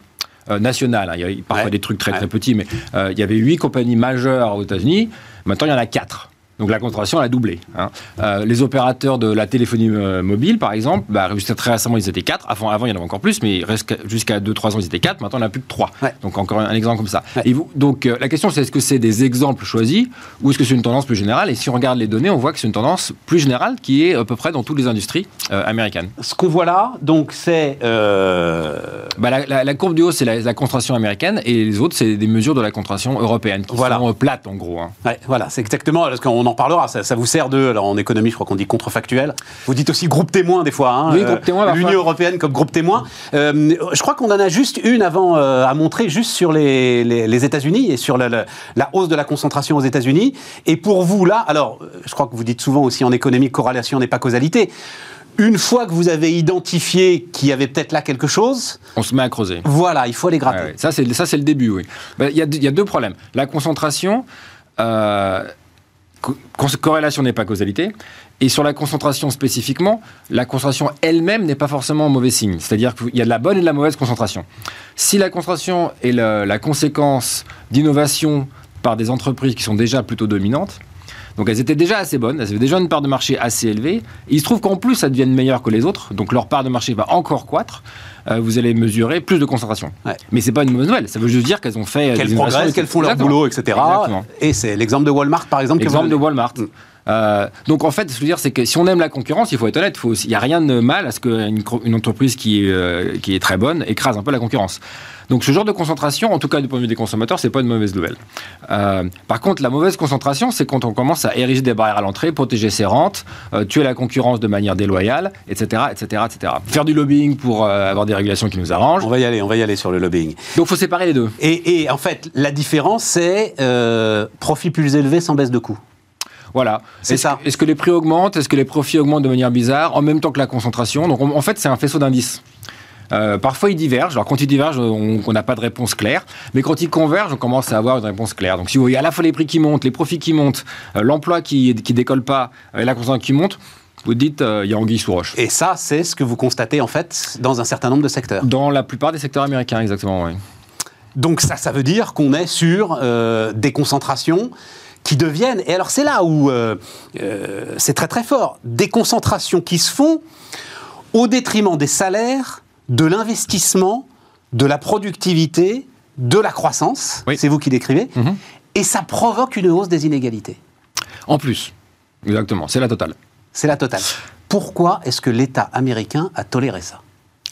nationales, hein. il y a parfois des trucs très très petits, mais il y avait huit compagnies majeures aux États-Unis. Maintenant, il y en a quatre. Donc la concentration a doublé. Hein. Euh, les opérateurs de la téléphonie euh, mobile, par exemple, bah, jusqu'à très récemment, ils étaient 4. Avant, avant, il y en avait encore plus, mais jusqu'à 2-3 ans, ils étaient 4. Maintenant, il n'y en a plus que 3. Donc encore un, exemple comme ça. Et vous, donc euh, la question, c'est est-ce que c'est des exemples choisis ou est-ce que c'est une tendance plus générale? Et si on regarde les données, on voit que c'est une tendance plus générale qui est à peu près dans toutes les industries américaines. Ce qu'on voit là, donc, c'est... Bah, la, courbe du haut, c'est la, concentration américaine et les autres, c'est des mesures de la concentration européenne qui sont plates, en gros. Hein. voilà, c'est exactement... Parce qu'on en parlera. Ça, vous sert de, alors en économie, je crois qu'on dit contrefactuel. Vous dites aussi groupe témoin des fois. Hein, oui, groupe témoin. Euh, L'Union européenne comme groupe témoin. Euh, je crois qu'on en a juste une avant euh, à montrer, juste sur les, les, États-Unis et sur la, la, hausse de la concentration aux États-Unis. Et pour vous là, alors, je crois que vous dites souvent aussi en économie, corrélation n'est pas causalité. Une fois que vous avez identifié qu'il y avait peut-être là quelque chose, on se met à creuser. Voilà, il faut aller gratter. Ça, c'est ça, c'est le début. Oui. Ben, il y, y, a deux problèmes. La concentration. Euh, corrélation n'est pas causalité. Et sur la concentration spécifiquement, la concentration elle-même n'est pas forcément un mauvais signe. C'est-à-dire qu'il y a de la bonne et de la mauvaise concentration. Si la concentration est la, conséquence d'innovation par des entreprises qui sont déjà plutôt dominantes, donc elles étaient déjà assez bonnes, elles avaient déjà une part de marché assez élevée. il se trouve qu'en plus, elles deviennent meilleures que les autres, donc leur part de marché va encore croître. Euh, vous allez mesurer plus de concentration. Ouais. Mais c'est pas une mauvaise nouvelle. Ça veut juste dire qu'elles ont fait. Euh, qu'elles progressent, qu'elles font leur boulot, etc. Et c'est l'exemple de Walmart, par exemple. L'exemple de Walmart. Mm. Euh, donc en fait, ce que je veux dire, c'est que si on aime la concurrence, il faut être honnête, il n'y a rien de mal à ce qu'une une entreprise qui est, qui est très bonne écrase un peu la concurrence. Donc ce genre de concentration, en tout cas du point de vue des consommateurs, c'est pas une mauvaise nouvelle. Euh, par contre, la mauvaise concentration, c'est quand on commence à ériger des barrières à l'entrée, protéger ses rentes, euh, tuer la concurrence de manière déloyale, etc., etc., etc. Faire du lobbying pour euh, avoir des régulations qui nous arrangent. On va y aller, on va y aller sur le lobbying. Donc faut séparer les deux. Et, en fait, la différence, c'est profit plus élevé sans baisse de coût. Voilà. C'est ça. Est-ce que les prix augmentent? Est-ce que les profits augmentent de manière bizarre en même temps que la concentration? Donc en fait, c'est un faisceau d'indices. Euh, parfois, ils divergent. Alors, quand ils divergent, on n'a pas de réponse claire. Mais quand ils convergent, on commence à avoir une réponse claire. Donc, si vous voyez à la fois les prix qui montent, les profits qui montent, euh, l'emploi qui, qui décolle pas euh, et la consommation qui monte, vous dites, il y a anguille sous roche. Et ça, c'est ce que vous constatez, en fait, dans un certain nombre de secteurs Dans la plupart des secteurs américains, exactement, oui. Donc, ça, ça veut dire qu'on est sur des concentrations qui deviennent, et alors c'est là où c'est très très fort, des concentrations qui se font au détriment des salaires de l'investissement, de la productivité, de la croissance. C'est vous qui décrivez. Mhm. Et ça provoque une hausse des inégalités. En plus, exactement, c'est la totale. C'est la totale. Pourquoi est-ce que l'État américain a toléré ça?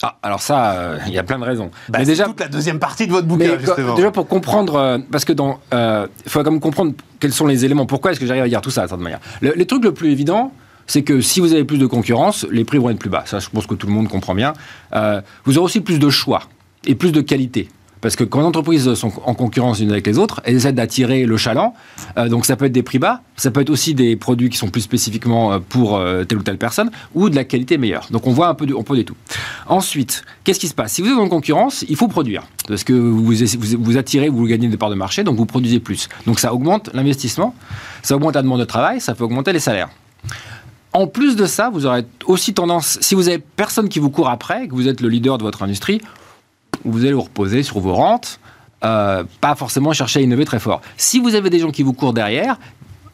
Ah, alors ça, euh, il y a plein de raisons. Bah, mais déjà toute la deuxième partie de votre bouquin, justement. Déjà pour comprendre, euh, parce que dans, euh, il faut comme comprendre quels sont les éléments. Pourquoi est-ce que j'arrive à dire tout ça de cette manière? Le, Les trucs le plus évident, c'est que si vous avez plus de concurrence, les prix vont être plus bas. Ça, je pense que tout le monde comprend bien. Euh, vous aurez aussi plus de choix et plus de qualité. Parce que quand les entreprises sont en concurrence une avec les autres, elles essaient d'attirer le chaland. Euh, donc ça peut être des prix bas, ça peut être aussi des produits qui sont plus spécifiquement euh, pour telle ou telle personne, ou de la qualité meilleure. Donc on voit un peu de, on peut des tout. Ensuite, qu'est-ce qui se passe? Si vous êtes en concurrence, il faut produire. Parce que vous, vous, vous attirez, vous gagnez des parts de marché, donc vous produisez plus. Donc ça augmente l'investissement, ça augmente la demande de travail, ça peut augmenter les salaires. En plus de ça, vous aurez aussi tendance, si vous avez personne qui vous court après, que vous êtes le leader de votre industrie, vous allez vous reposer sur vos rentes, euh, pas forcément chercher à innover très fort. Si vous avez des gens qui vous courent derrière,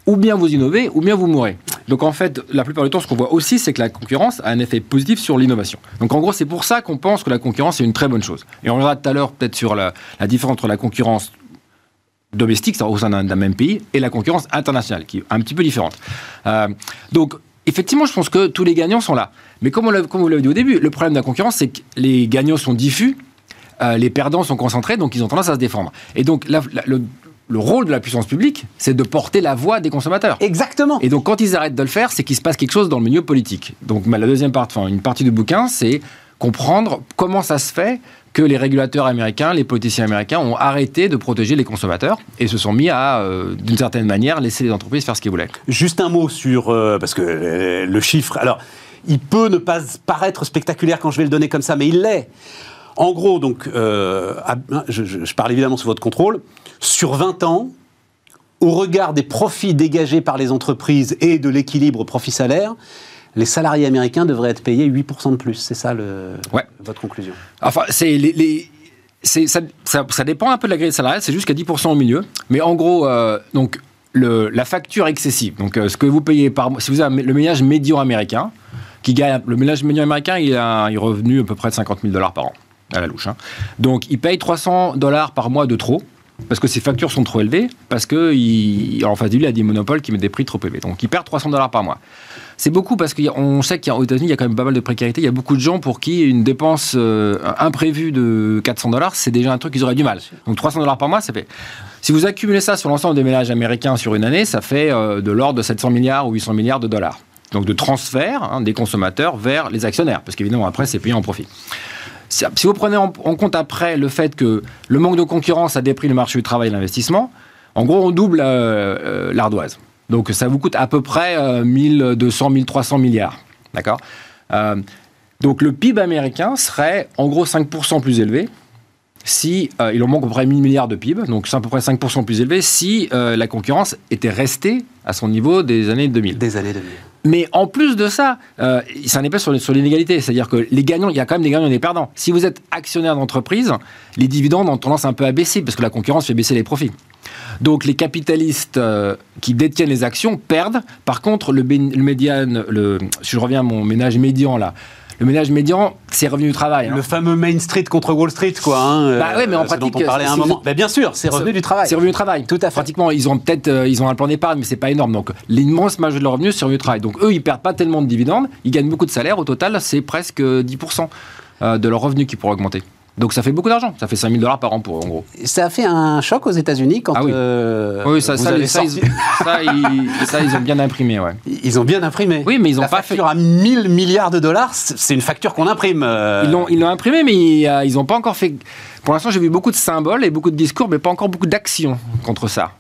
ou bien vous innovez, ou bien vous mourrez. Donc en fait, la plupart du temps, ce qu'on voit aussi, c'est que la concurrence a un effet positif sur l'innovation. Donc en gros, c'est pour ça qu'on pense que la concurrence est une très bonne chose. Et on verra tout à l'heure peut-être sur la, différence entre la concurrence domestique, au sein d'un même pays, et la concurrence internationale, qui est un petit peu différente. Euh, donc effectivement, je pense que tous les gagnants sont là. Mais comme, on vous l'avez dit au début, le problème de la concurrence, c'est que les gagnants sont diffus, euh, les perdants sont concentrés, donc ils ont tendance à se défendre. Et donc, le rôle de la puissance publique, c'est de porter la voix des consommateurs. Exactement. Et donc, quand ils arrêtent de le faire, c'est qu'il se passe quelque chose dans le milieu politique. Donc, la deuxième partie, enfin, une partie du bouquin, c'est comprendre comment ça se fait que les régulateurs américains, les politiciens américains ont arrêté de protéger les consommateurs et se sont mis à, euh, d'une certaine manière, laisser les entreprises faire ce qu'ils voulaient. Juste un mot sur... euh, parce que euh, le chiffre... Alors, il peut ne pas paraître spectaculaire quand je vais le donner comme ça, mais il l'est. En gros, donc, euh, à- je, je- je parle évidemment sous votre contrôle, sur 20 ans, au regard des profits dégagés par les entreprises et de l'équilibre profit-salaire, les salariés américains devraient être payés 8% de plus. C'est ça le, Ouais. votre conclusion? Enfin, c'est les, les- c'est- ça, ça- ça dépend un peu de la grille salariale, c'est jusqu'à 10% au milieu. Mais en gros, euh, donc, le- la facture excessive, donc euh, ce que vous payez par mois, si vous avez le ménage médian américain, qui gagne, le ménage médian américain, il a un revenu à peu près de 50 000 dollars par an, à la louche. hein. Donc, il paye 300 dollars par mois de trop. Parce que ses factures sont trop élevées, parce qu'en face de lui, il a des monopoles qui mettent des prix trop élevés. Donc, il perd 300 dollars par mois. C'est beaucoup parce qu'on sait qu'aux États-Unis, il y a quand même pas mal de précarité. Il y a beaucoup de gens pour qui une dépense euh, imprévue de 400 dollars, c'est déjà un truc qu'ils auraient du mal. Donc 300 dollars par mois, ça fait. Si vous accumulez ça sur l'ensemble des ménages américains sur une année, ça fait euh, de l'ordre de 700 milliards ou 800 milliards de dollars. Donc de transfert hein, des consommateurs vers les actionnaires, parce qu'évidemment après c'est payé en profit. Si vous prenez en, compte après le fait que le manque de concurrence a dépris le marché du travail et l'investissement, en gros on double euh, euh, l'ardoise. Donc ça vous coûte à peu près euh, 1200, 1300 milliards. D'accord? Euh, Donc le PIB américain serait en gros 5% plus élevé si il en manque à peu près 1000 milliards de PIB, donc c'est à peu près 5% plus élevé si la concurrence était restée à son niveau des années 2000. Des années 2000. Mais en plus de ça, euh, c'est un épée sur, l'inégalité. C'est-à-dire que les gagnants, il y a quand même des gagnants et des perdants. Si vous êtes actionnaire d'entreprise, les dividendes ont tendance un peu à baisser parce que la concurrence fait baisser les profits. Donc les capitalistes euh, qui détiennent les actions perdent. Par contre, le, le le, si je reviens à mon ménage médian là, le ménage médian, c'est revenu du travail. hein. Le fameux Main Street contre Wall Street, quoi. hein, Bah ouais, mais en dont pratique, on parlait à un moment. Bah, bien sûr, c'est revenu du travail. C'est revenu du travail. Tout à fait. Pratiquement, ils ont peut-être euh, ils ont un plan d'épargne, mais c'est pas énorme. Donc, l'immense majorité de leur revenu, c'est revenu du travail. Donc, eux, ils perdent pas tellement de dividendes. Ils gagnent beaucoup de salaire. Au total, c'est presque 10% euh, de leur revenu qui pourrait augmenter. Donc, ça fait beaucoup d'argent. Ça fait 5000 dollars par an, pour, en gros. Ça a fait un choc aux États-Unis quand Ah oui. euh, oui, ça, ça, les- ça, ils, ça, ils- ça, ils ont bien imprimé, ouais. Ils ont bien imprimé. Oui, mais ils ont La pas facture à 1000 milliards de dollars, c'est une facture qu'on imprime. euh, Ils l'ont, ils l'ont imprimé, mais ils, n'ont pas encore fait. Pour l'instant, j'ai vu beaucoup de symboles et beaucoup de discours, mais pas encore beaucoup d'actions contre ça.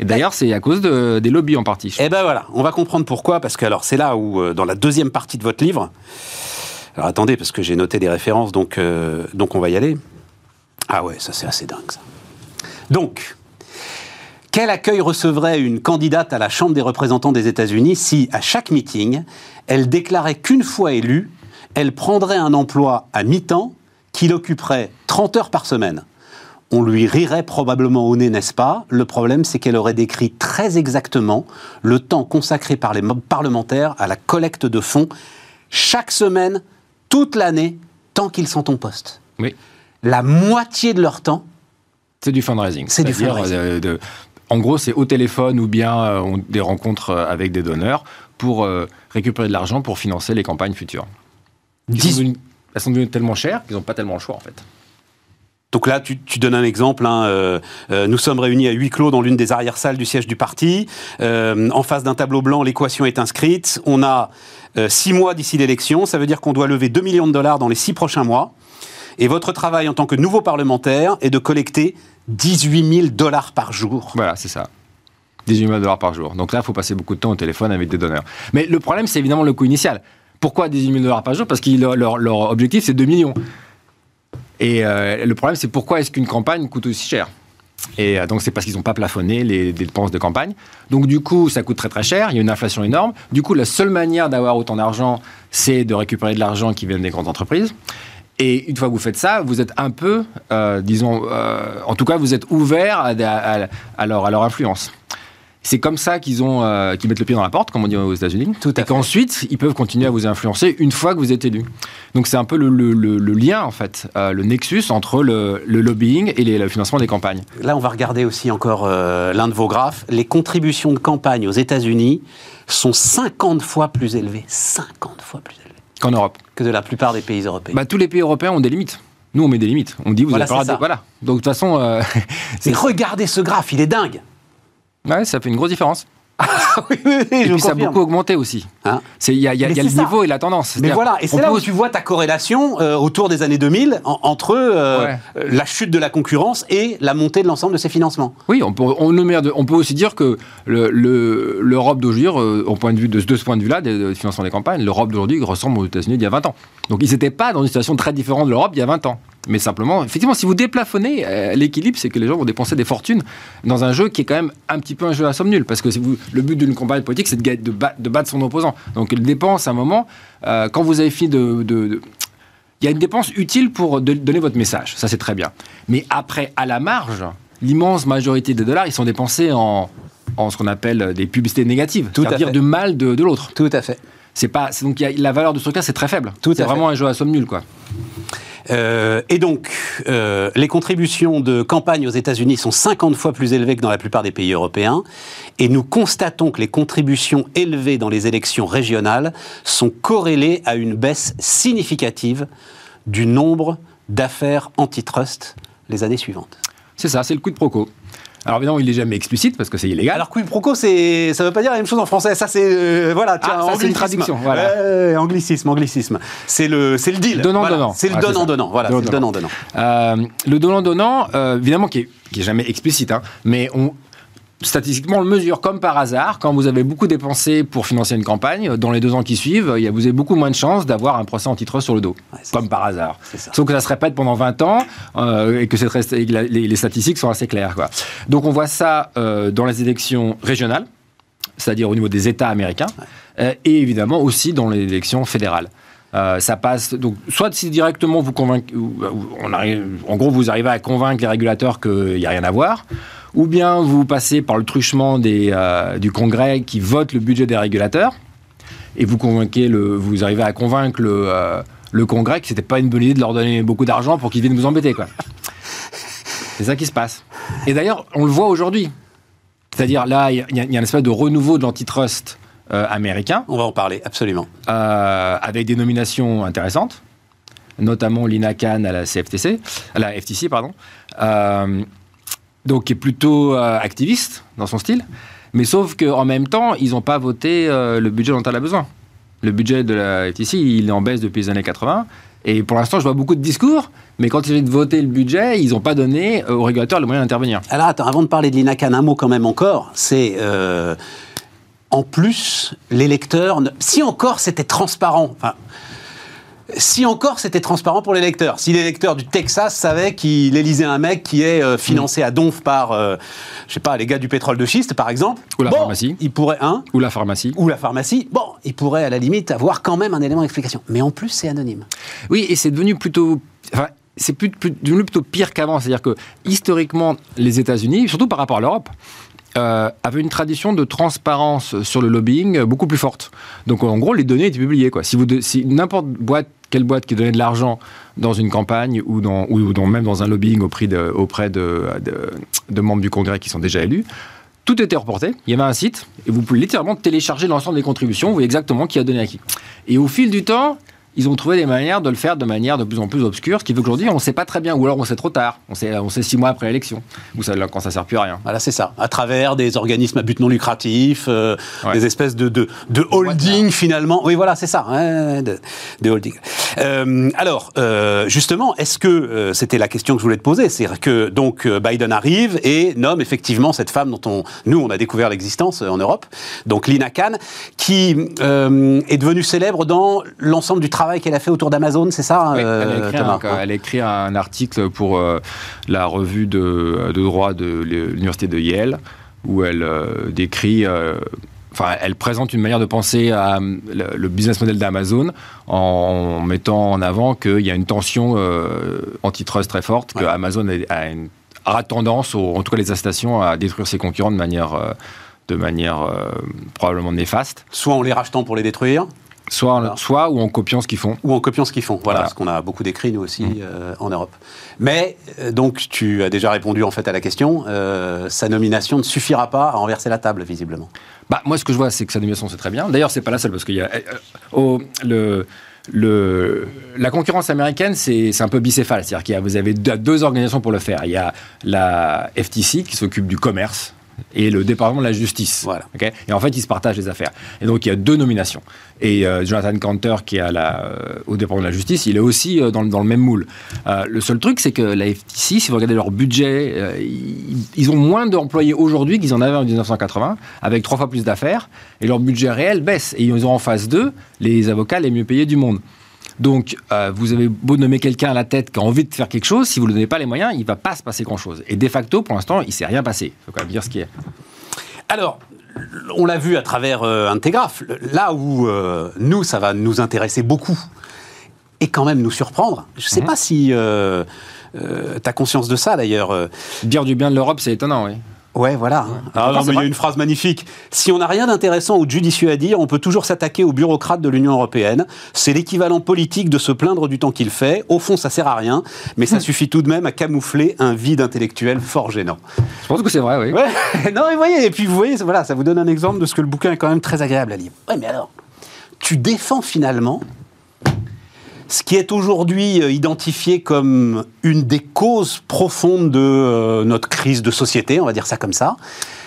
Et d'ailleurs, c'est à cause de- des lobbies en partie. Eh ben voilà, on va comprendre pourquoi, parce que alors c'est là où, euh, dans la deuxième partie de votre livre, alors attendez, parce que j'ai noté des références, donc, euh, donc on va y aller. Ah ouais, ça c'est assez dingue ça. Donc, quel accueil recevrait une candidate à la Chambre des représentants des États-Unis si, à chaque meeting, elle déclarait qu'une fois élue, elle prendrait un emploi à mi-temps qu'il occuperait 30 heures par semaine? On lui rirait probablement au nez, n'est-ce pas? Le problème, c'est qu'elle aurait décrit très exactement le temps consacré par les parlementaires à la collecte de fonds chaque semaine, toute l'année, tant qu'ils sont en poste. Oui. La moitié de leur temps, C'est du fundraising. C'est du fundraising. euh, de- en gros, c'est au téléphone ou bien euh, des rencontres euh, avec des donneurs pour euh, récupérer de l'argent pour financer les campagnes futures. Ils sont elles sont devenues tellement chères qu'ils n'ont pas tellement le choix, en fait. Donc là, tu, donnes un exemple. hein, euh, euh, nous sommes réunis à huis clos dans l'une des arrière-salles du siège du parti. Euh, en face d'un tableau blanc, l'équation est inscrite. On a six mois d'ici l'élection. Ça veut dire qu'on doit lever 2 millions de dollars dans les six prochains mois. Et votre travail en tant que nouveau parlementaire est de collecter 18 000 dollars par jour. Voilà, c'est ça. 18 000 dollars par jour. Donc là, il faut passer beaucoup de temps au téléphone avec des donneurs. Mais le problème, c'est évidemment le coût initial. Pourquoi 18 000 dollars par jour? Parce que leur- leur objectif, c'est 2 millions. Et euh, le problème, c'est pourquoi est-ce qu'une campagne coûte aussi cher? Et euh, donc c'est parce qu'ils n'ont pas plafonné les, dépenses de campagne. Donc du coup, ça coûte très très cher, il y a une inflation énorme. Du coup, la seule manière d'avoir autant d'argent, c'est de récupérer de l'argent qui vient des grandes entreprises. Et une fois que vous faites ça, vous êtes un peu, euh, disons, en tout cas, vous êtes ouvert à leur influence. C'est comme ça qu'ils ont, euh, qu'ils mettent le pied dans la porte, comme on dit aux États-Unis. Tout à et qu'ensuite, ils peuvent continuer à vous influencer une fois que vous êtes élu. Donc c'est un peu le, le- le- le lien, en fait, euh, le nexus entre le, lobbying et les- le financement des campagnes. Là, on va regarder aussi encore euh, l'un de vos graphes. Les contributions de campagne aux États-Unis sont 50 fois plus élevées, 50 fois plus élevées Qu'en Europe. que de la plupart des pays européens. Bah, tous les pays européens ont des limites. Nous, on met des limites. On dit, vous Voilà, avez pas de- Voilà. Donc, de toute façon, euh, Mais regardez ce graphe, il est dingue. Ouais, ça fait une grosse différence. oui, oui, oui, Et puis, ça a beaucoup augmenté aussi. Hein Il y a, il y a- Mais il y a c'est le ça. niveau et la tendance. Mais voilà, et c'est là où tu vois ta corrélation euh, autour des années 2000 en- entre euh, Ouais. euh, la chute de la concurrence et la montée de l'ensemble de ces financements. Oui, on peut, on, on aussi dire que le- le- l'Europe d'aujourd'hui, au point de vue de, de ce point de vue-là, des, des financements des campagnes, l'Europe d'aujourd'hui ressemble aux États-Unis d'il y a 20 ans. Donc ils n'étaient pas dans une situation très différente de l'Europe d'il y a 20 ans. Mais simplement, effectivement, si vous déplafonnez, euh, l'équilibre, c'est que les gens vont dépenser des fortunes dans un jeu qui est quand même un petit peu un jeu à somme nulle. Parce que si vous, le but d'une campagne politique, c'est de, battre son opposant. Donc il dépense à un moment, euh, quand vous avez fini de- il y a une dépense utile pour donner votre message, ça c'est très bien. Mais après, à la marge, l'immense majorité des dollars, ils sont dépensés en, en ce qu'on appelle des publicités négatives, c'est-à-dire du mal de, de l'autre. Tout à fait. C'est pas, donc il y a- la valeur de ce truc-là, c'est très faible. C'est vraiment un jeu à somme nulle, quoi. Euh, et donc, euh, les contributions de campagne aux États-Unis sont 50 fois plus élevées que dans la plupart des pays européens. Et nous constatons que les contributions élevées dans les élections régionales sont corrélées à une baisse significative du nombre d'affaires antitrust les années suivantes. C'est ça, c'est le coup de proco. Alors évidemment, il n'est jamais explicite parce que c'est illégal. Alors, quid pro quo, c'est, ça veut pas dire la même chose en français. Ça, c'est, euh, voilà, tiens, Ah, ça, c'est une traduction, voilà. Anglicisme, anglicisme. C'est le, c'est le deal. Donnant, Voilà. donnant. C'est le donnant, donnant. Voilà, c'est le Donnant, donnant, donnant. Euh, le donnant-donnant, euh, évidemment, qui est, qui est jamais explicite, hein, mais on, statistiquement, on le mesure comme par hasard. Quand vous avez beaucoup dépensé pour financer une campagne, dans les deux ans qui suivent, il y a, vous avez beaucoup moins de chances d'avoir un procès antitrust sur le dos, Ouais, comme par hasard. Sauf que ça se répète pendant 20 ans euh, et que, cette rest- et que la- les, les statistiques sont assez claires. Quoi. Donc on voit ça euh, dans les élections régionales, c'est-à-dire au niveau des États américains, euh, et évidemment aussi dans les élections fédérales. Euh, ça passe donc soit si directement vous convainquez, on arrive, en gros vous arrivez à convaincre les régulateurs qu'il n'y a rien à voir, ou bien vous passez par le truchement des, euh, du Congrès qui vote le budget des régulateurs et vous convainquez le, vous arrivez à convaincre le, euh, le Congrès que c'était pas une bonne idée de leur donner beaucoup d'argent pour qu'ils viennent vous embêter quoi. C'est ça qui se passe. Et d'ailleurs, on le voit aujourd'hui. C'est-à-dire là, il y, y a une espèce de renouveau de l'antitrust euh, américain On va en parler, absolument. euh, avec des nominations intéressantes, notamment Lina Khan à la CFTC, à la FTC, pardon, euh, donc qui est plutôt activiste dans son style, mais sauf qu'en même temps, ils n'ont pas voté le budget dont elle a besoin. Le budget de la FTC, il est en baisse depuis les années 80. Et pour l'instant, je vois beaucoup de discours, mais quand il s'agit de voter le budget, ils n'ont pas donné aux régulateurs le moyen d'intervenir. Alors attends, avant de parler de l'INACAN, un mot quand même encore, c'est euh, en plus, l'électeur, ne- si encore c'était transparent, enfin, si encore c'était transparent pour l'électeur, si l'électeur du Texas savait qu'il élisait un mec qui est euh, financé à donf par, euh, je sais pas, les gars du pétrole de schiste par exemple, Ou la bon, pharmacie. il pourrait, hein, Ou la pharmacie. ou la pharmacie, bon, il pourrait à la limite avoir quand même un élément d'explication. Mais en plus, c'est anonyme. Oui, et c'est devenu plutôt. Enfin, c'est plus, plus- devenu plutôt pire qu'avant. C'est-à-dire que historiquement, les États-Unis, surtout par rapport à l'Europe, euh, avaient une tradition de transparence sur le lobbying beaucoup plus forte. Donc en gros, les données étaient publiées. Quoi. Si, n'importe quelle boîte qui donnait de l'argent dans une campagne ou, même dans un lobbying auprès, de- de membres du Congrès qui sont déjà élus, tout était reporté. Il y avait un site et vous pouvez littéralement télécharger l'ensemble des contributions. Vous voyez exactement qui a donné à qui. Et au fil du temps, ils ont trouvé des manières de le faire de manière de plus en plus obscure, ce qui fait qu'aujourd'hui, on ne sait pas très bien, ou alors on sait trop tard. On sait, on sait six mois après l'élection, ou ça, quand ça sert plus à rien. Voilà, c'est ça. À travers des organismes à but non lucratif, euh, Ouais. des espèces de, de, de holding finalement. Oui, voilà, c'est ça. de, des holdings. Euh, alors, euh, justement, est-ce que c'était la question que je voulais te poser? C'est que donc Biden arrive et nomme effectivement cette femme dont on, nous, on a découvert l'existence en Europe, donc Lina Khan, qui est devenue célèbre dans l'ensemble du travail qu'elle a fait autour d'Amazon, c'est ça, Oui, elle, a euh, écrit Thomas un, elle a écrit un article pour euh, la revue de, de droit de l'université de Yale, où elle euh, décrit. Enfin, elle présente une manière de penser à le, business model d'Amazon en mettant en avant qu'il y a une tension euh, antitrust très forte, que Ouais. Amazon a, a une, a tendance, ou en tout cas les incitations, à détruire ses concurrents de manière, euh, de manière euh, probablement néfaste, Soit en les rachetant pour les détruire, soit, Voilà. soit ou en copiant ce qu'ils font. ou en copiant ce qu'ils font. Voilà, Voilà. ce qu'on a beaucoup décrit nous aussi euh, en Europe. Mais euh, donc tu as déjà répondu en fait à la question. euh, sa nomination ne suffira pas à renverser la table visiblement. Bah, moi, ce que je vois, c'est que sa nomination, c'est très bien. D'ailleurs, c'est pas la seule, parce qu'il y a. euh, le, le, la concurrence américaine, c'est un peu bicéphale. C'est-à-dire qu'il y a, vous avez deux, deux organisations pour le faire. Il y a la FTC qui s'occupe du commerce, et le département de la justice. Voilà. et en fait, ils se partagent les affaires. Et donc, il y a deux nominations. Et euh, Jonathan Cantor, qui est à la, euh, au département de la justice, il est aussi euh, dans, le- dans le même moule. Le seul truc, c'est que la FTC, si vous regardez leur budget, ils, ils ont moins d'employés aujourd'hui qu'ils en avaient en 1980, avec trois fois plus d'affaires, et leur budget réel baisse. Et ils ont en face d'eux les avocats les mieux payés du monde. Donc, euh, vous avez beau nommer quelqu'un à la tête qui a envie de faire quelque chose, si vous ne lui donnez pas les moyens, il ne va pas se passer grand-chose. Et de facto, pour l'instant, il ne s'est rien passé. Il faut quand même dire ce qui est. Alors, on l'a vu à travers euh. Là où euh, nous, ça va nous intéresser beaucoup et quand même nous surprendre. Je ne sais pas si tu as conscience de ça d'ailleurs. euh, Dire du bien de l'Europe, c'est étonnant, oui. Ouais, voilà. Ah, Non, mais il y a une phrase magnifique. Si on n'a rien d'intéressant ou de judicieux à dire, on peut toujours s'attaquer aux bureaucrates de l'Union européenne. C'est l'équivalent politique de se plaindre du temps qu'il fait. Au fond, ça sert à rien, mais ça suffit tout de même à camoufler un vide intellectuel fort gênant. Je pense que c'est vrai, oui. Ouais, non, mais voyez, et puis vous voyez, voilà, ça vous donne un exemple de ce que le bouquin est quand même très agréable à lire. Ouais, mais alors, tu défends finalement ce qui est aujourd'hui euh, identifié comme une des causes profondes de euh, notre crise de société, on va dire ça comme ça,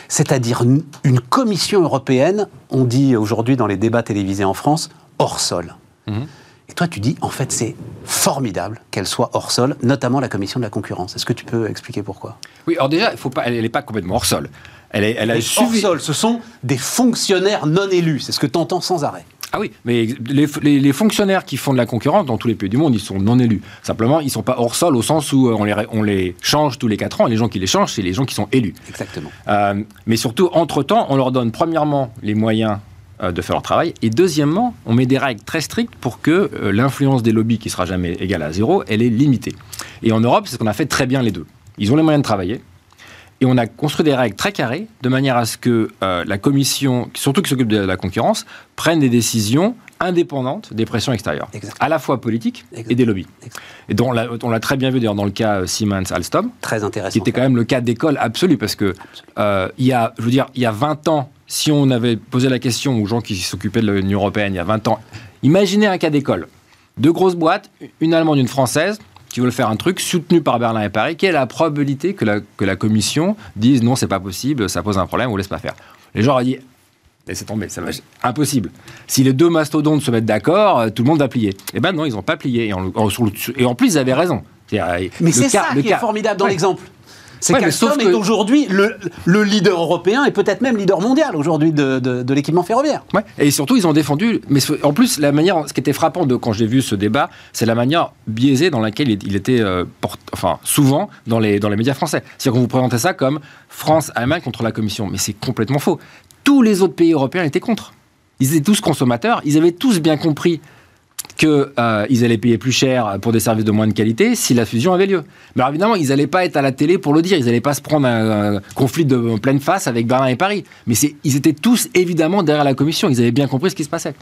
c'est-à-dire une, commission européenne, on dit aujourd'hui dans les débats télévisés en France, hors sol. Mhm. Et toi, tu dis, en fait, c'est formidable qu'elle soit hors sol, notamment la commission de la concurrence. Est-ce que tu peux expliquer pourquoi? Oui, alors déjà, il faut pas, elle n'est pas complètement hors sol. Elle, est, elle a Les hors sol, ce sont des fonctionnaires non élus. C'est ce que tu entends sans arrêt. Ah oui, mais les, les- les fonctionnaires qui font de la concurrence dans tous les pays du monde, ils sont non élus. Simplement, ils ne sont pas hors sol au sens où euh, on les, on les change tous les 4 ans. Et les gens qui les changent, c'est les gens qui sont élus. Exactement. Euh, mais surtout, entre-temps, on leur donne premièrement les moyens euh, de faire leur travail, et deuxièmement, on met des règles très strictes pour que euh, l'influence des lobbies, qui sera jamais égale à zéro, elle est limitée. Et en Europe, c'est ce qu'on a fait très bien les deux. Ils ont les moyens de travailler, et on a construit des règles très carrées, de manière à ce que euh, la commission, surtout qui s'occupe de la concurrence, prenne des décisions indépendantes des pressions extérieures, Exactement. à la fois politiques et des lobbies. Exactement. Et dont on l'a- on l'a très bien vu d'ailleurs dans le cas euh, Siemens-Alstom, Très intéressant. qui était quand même le cas d'école absolu parce que euh, il y a, je veux dire, il y a 20 ans, si on avait posé la question aux gens qui s'occupaient de l'Union européenne il y a 20 ans, imaginez un cas d'école, deux grosses boîtes, une allemande, une française, qui veulent faire un truc soutenu par Berlin et Paris. Quelle est la probabilité que la, que la Commission dise non, c'est pas possible, ça pose un problème, on laisse pas faire Les gens auraient dit laissez tomber, ça va, impossible. Si les deux mastodontes se mettent d'accord, euh, tout le monde va plier. Eh ben non, ils n'ont pas plié. Et en, en- sur le- et en plus, ils avaient raison. C'est-à-dire, Mais c'est ça le qui cas- est formidable dans Ouais. l'exemple. C'est Ouais, qu'Alstom est que- aujourd'hui le, le leader européen et peut-être même leader mondial aujourd'hui de, de- de l'équipement ferroviaire. Ouais. Et surtout, ils ont défendu. Mais en plus, la manière, ce qui était frappant de quand j'ai vu ce débat, c'est la manière biaisée dans laquelle il, était, euh, port- enfin, souvent dans les dans les médias français. C'est-à-dire qu'on vous présentait ça comme France, Allemagne contre la Commission, mais c'est complètement faux. Tous les autres pays européens étaient contre. Ils étaient tous consommateurs. Ils avaient tous bien compris qu'ils allaient payer plus cher pour des services de moins de qualité si la fusion avait lieu. Mais alors évidemment, ils n'allaient pas être à la télé pour le dire, ils n'allaient pas se prendre un, conflit de pleine face avec Berlin et Paris. Mais ils étaient tous évidemment derrière la commission, ils avaient bien compris ce qui se passait.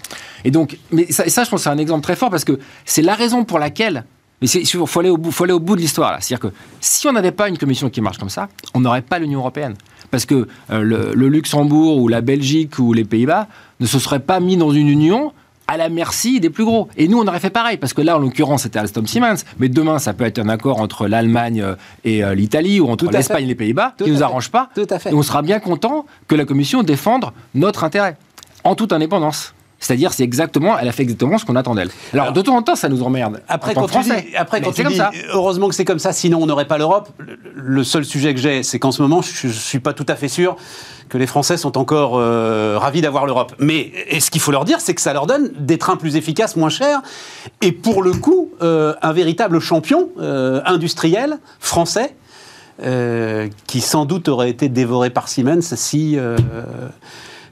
Et donc, mais ça, ça je pense c'est un exemple très fort parce que c'est la raison pour laquelle. Mais il faut aller au bout, de l'histoire. C'est-à-dire que si on n'avait pas une commission qui marche comme ça, on n'aurait pas l'Union européenne. Parce que euh, le Luxembourg ou la Belgique ou les Pays-Bas ne se seraient pas mis dans une union à la merci des plus gros. Et nous, on aurait fait pareil, parce que là, en l'occurrence, c'était Alstom Siemens, mais demain, ça peut être un accord entre l'Allemagne euh, et euh, l'Italie, ou entre l'Espagne et les Pays-Bas, qui à nous arrange pas. Tout à fait. Et on sera bien content que la Commission défende notre intérêt, en toute indépendance. C'est-à-dire, c'est exactement, elle a fait exactement ce qu'on attend d'elle. Alors, Alors, de temps en temps, ça nous emmerde. Après, en quand tu Français. dis, après, quand c'est tu comme dis, ça. heureusement que c'est comme ça, sinon on n'aurait pas l'Europe. Le, seul sujet que j'ai, c'est qu'en ce moment, je ne suis pas tout à fait sûr que les Français sont encore euh, ravis d'avoir l'Europe. Mais et ce qu'il faut leur dire, c'est que ça leur donne des trains plus efficaces, moins chers, et pour le coup, euh, un véritable champion euh, industriel français. qui sans doute aurait été dévoré par Siemens si,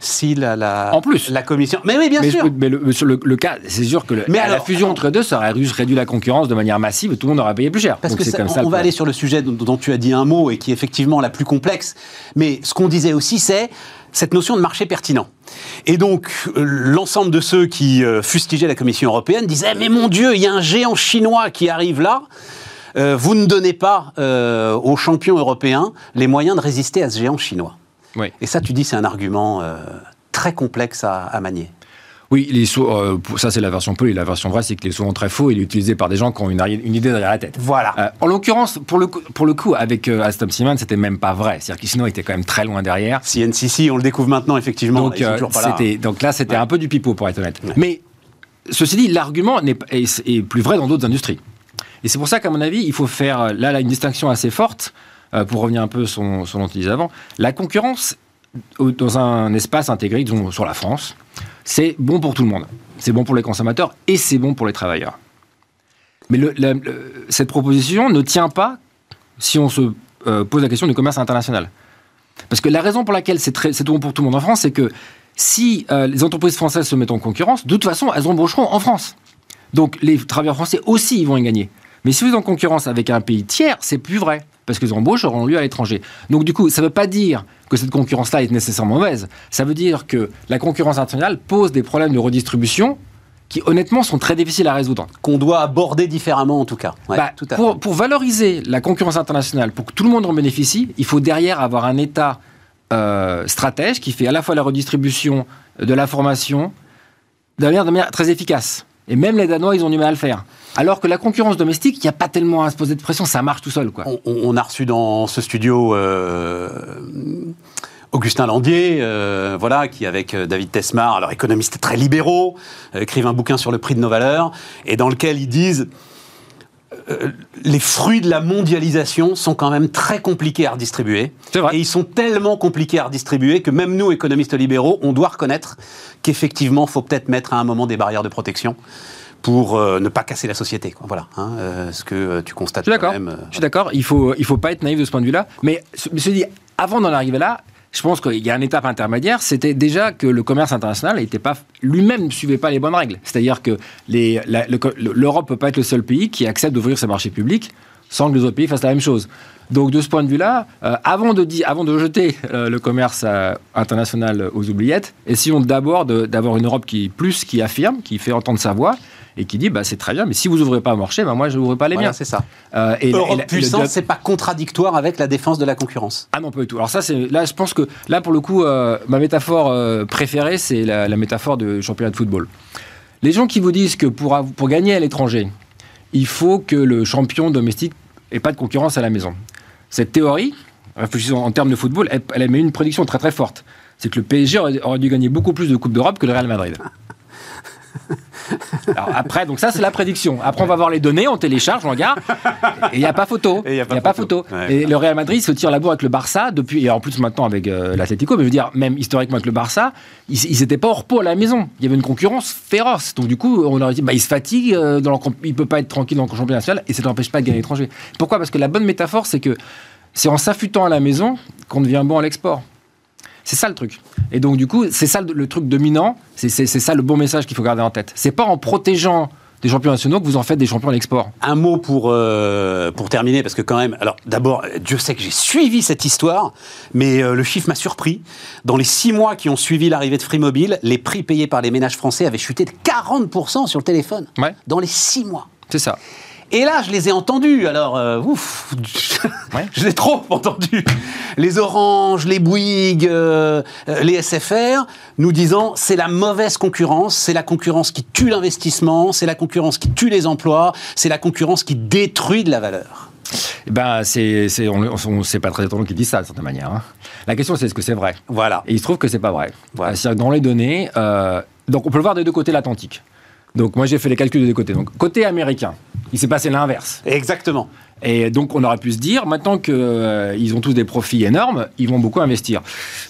si la, la, En plus. la commission. Mais oui, bien mais, sûr. je- mais le, cas, c'est sûr que le- Mais la fusion entre deux, ça aurait réduit réduit la concurrence de manière massive et tout le monde aurait payé plus cher. Parce Donc que c'est ça- comme on, ça. on va aller sur le sujet dont, dont tu as dit un mot et qui est effectivement la plus complexe. Mais ce qu'on disait aussi, c'est cette notion de marché pertinent. Et donc, euh, l'ensemble de ceux qui euh, fustigeaient la Commission européenne disaient Mais mon Dieu, il y a un géant chinois qui arrive là. Euh, vous ne donnez pas euh, aux champions européens les moyens de résister à ce géant chinois. Oui. Et ça, tu dis, c'est un argument euh, très complexe à, à manier. Oui, est euh, ça c'est la version peu, et la version vraie c'est qu'il est souvent très faux, il est utilisé par des gens qui ont une, idée derrière la tête. Voilà. Euh, en l'occurrence, pour le, coup- pour le coup, avec euh, Aston Simon, c'était même pas vrai. C'est-à-dire que sinon, il était quand même très loin derrière. CNCC, on le découvre maintenant, effectivement. Donc, pas là. c'était- donc là, c'était Ouais. un peu du pipeau, pour être honnête. Ouais. Mais ceci dit, l'argument pas- est, est plus vrai dans d'autres industries. Et c'est pour ça qu'à mon avis, il faut faire là, là une distinction assez forte, pour revenir un peu sur, dont tu disais avant. La concurrence dans un espace intégré, disons sur la France, c'est bon pour tout le monde. C'est bon pour les consommateurs et c'est bon pour les travailleurs. Mais cette proposition ne tient pas si on se euh, pose la question du commerce international. Parce que la raison pour laquelle c'est bon pour tout le monde en France, c'est que si euh, les entreprises françaises se mettent en concurrence, de toute façon, elles embaucheront en France. Donc les travailleurs français aussi, ils vont y gagner. Mais si vous êtes en concurrence avec un pays tiers, c'est plus vrai. Parce que les embauches auront lieu à l'étranger. Donc du coup, ça ne veut pas dire que cette concurrence-là est nécessairement mauvaise. Ça veut dire que la concurrence internationale pose des problèmes de redistribution qui, honnêtement, sont très difficiles à résoudre. Qu'on doit aborder différemment, en tout cas. Ouais, Bah, tout à fait. pour, pour valoriser la concurrence internationale, pour que tout le monde en bénéficie, il faut derrière avoir un État euh, stratège qui fait à la fois la redistribution de la formation de manière, de manière très efficace. Et même les Danois, ils ont du mal à le faire. Alors que la concurrence domestique, il n'y a pas tellement à se poser de pression, ça marche tout seul. Quoi. On, a reçu dans ce studio euh, Augustin Landier, euh, voilà, qui avec euh, David Tesmar, alors économistes très libéraux, écrivent un bouquin sur le prix de nos valeurs, et dans lequel ils disent euh, les fruits de la mondialisation sont quand même très compliqués à redistribuer. C'est vrai. Et ils sont tellement compliqués à redistribuer que même nous, économistes libéraux, on doit reconnaître qu'effectivement, il faut peut-être mettre à un moment des barrières de protection pour euh, ne pas casser la société. quoi. Voilà, hein, euh, ce que euh, tu constates Je suis d'accord. euh, Je suis d'accord. Il faut, il faut pas être naïf de ce point de vue-là. Mais mais ceci dit, avant d'en arriver là, je pense qu'il y a une étape intermédiaire. C'était déjà que le commerce international était pas lui-même ne suivait pas les bonnes règles. C'est-à-dire que le l'Europe peut pas être le seul pays qui accepte d'ouvrir ses marchés publics sans que les autres pays fassent la même chose. Donc de ce point de vue-là, euh, avant de avant de jeter euh, le commerce euh, international aux oubliettes, essayons d'abord d'avoir une Europe qui plus qui affirme, qui fait entendre sa voix et qui dit bah c'est très bien, mais si vous ouvrez pas un marché, bah moi je n'ouvrirai pas les voilà, miens. c'est ça. Euh, et la- et Europe la- le puissance, dialogue- c'est pas contradictoire avec la défense de la concurrence. Ah non, pas du tout. Alors ça, c'est là, je pense que là, pour le coup, euh, ma métaphore euh, préférée, c'est la, la métaphore de championnat de football. Les gens qui vous disent que pour, pour gagner à l'étranger, il faut que le champion domestique ait pas de concurrence à la maison. Cette théorie, réfléchissons en termes de football, elle, elle émet une prédiction très très forte. C'est que le PSG aurait, aurait dû gagner beaucoup plus de Coupes d'Europe que le Real Madrid. Alors après, donc ça c'est la prédiction. Après on va voir les données, on télécharge, on regarde, et il n'y a pas photo. Il y a pas photo. photo. Ouais. Et le Real Madrid se tire la bourre avec le Barça depuis, et en plus maintenant avec euh, l'Atlético, mais je veux dire, même historiquement avec le Barça, ils n'étaient pas au repos à la maison. Il y avait une concurrence féroce. Donc du coup, on leur dit, bah, il se fatigue, euh, dans leur comp- il ne peut pas être tranquille dans le championnat national, et ça ne l'empêche pas de gagner à l'étranger. Pourquoi? Parce que la bonne métaphore, c'est que c'est en s'affûtant à la maison qu'on devient bon à l'export. C'est ça le truc. Et donc, du coup, c'est ça le, le truc dominant. C'est ça le bon message qu'il faut garder en tête. C'est pas en protégeant des champions nationaux que vous en faites des champions à l'export. Un mot pour, euh, pour terminer, parce que quand même, alors d'abord, Dieu sait que j'ai suivi cette histoire, mais euh, le chiffre m'a surpris. Dans les six mois qui ont suivi l'arrivée de Free Mobile, les prix payés par les ménages français avaient chuté de 40% sur le téléphone. Ouais. Dans les six mois. C'est ça. Et là, je les ai entendus. Alors, euh, ouf, Ouais. je les ai trop entendus. Les Orange, les Bouygues, euh, euh, les SFR, nous disant c'est la mauvaise concurrence, c'est la concurrence qui tue l'investissement, c'est la concurrence qui tue les emplois, c'est la concurrence qui détruit de la valeur. Eh Ben, c'est, c'est, on, on- c'est pas très étonnant qu'ils disent ça, de certaine manière. hein. La question, c'est est-ce que c'est vrai? Voilà. Et il se trouve que c'est pas vrai. Voilà. C'est-à-dire que dans les données, euh, donc on peut le voir des deux côtés de l'Atlantique. Donc moi j'ai fait les calculs des deux côtés. Donc côté américain, il s'est passé l'inverse. Exactement. Et donc on aurait pu se dire, maintenant qu'ils ont tous des profits énormes, ils vont beaucoup investir.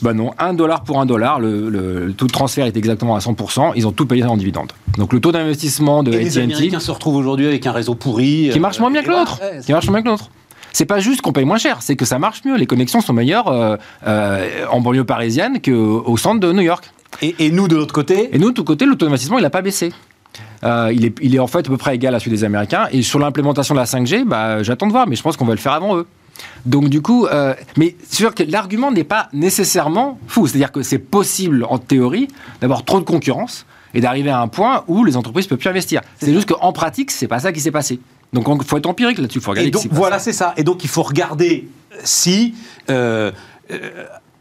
Ben non, un dollar pour un dollar, le, le- le taux de transfert est exactement à 100%, ils ont tout payé en dividendes. Donc le taux d'investissement de Et les Américains se retrouvent aujourd'hui avec un réseau pourri. qui euh, marche moins bien que l'autre, ouais, qui marche moins bien que l'autre. C'est pas juste qu'on paye moins cher, c'est que ça marche mieux. Les connexions sont meilleures euh, euh, en banlieue parisienne qu'au centre de New York. Et, et nous, de l'autre côté, Et nous, de tout côté, le taux d'investissement, il n'a pas baissé. Euh, il, est, il est en fait à peu près égal à celui des Américains. Et sur l'implémentation de la 5G, bah, j'attends de voir, mais je pense qu'on va le faire avant eux. Donc du coup, euh, mais c'est sûr que l'argument n'est pas nécessairement fou. C'est-à-dire que c'est possible en théorie d'avoir trop de concurrence et d'arriver à un point où les entreprises ne peuvent plus investir. C'est juste qu'en pratique, c'est pas ça qui s'est passé. Donc il faut être empirique là-dessus. Faut regarder Et donc, ce voilà, c'est ça. Et donc, il faut regarder si, euh,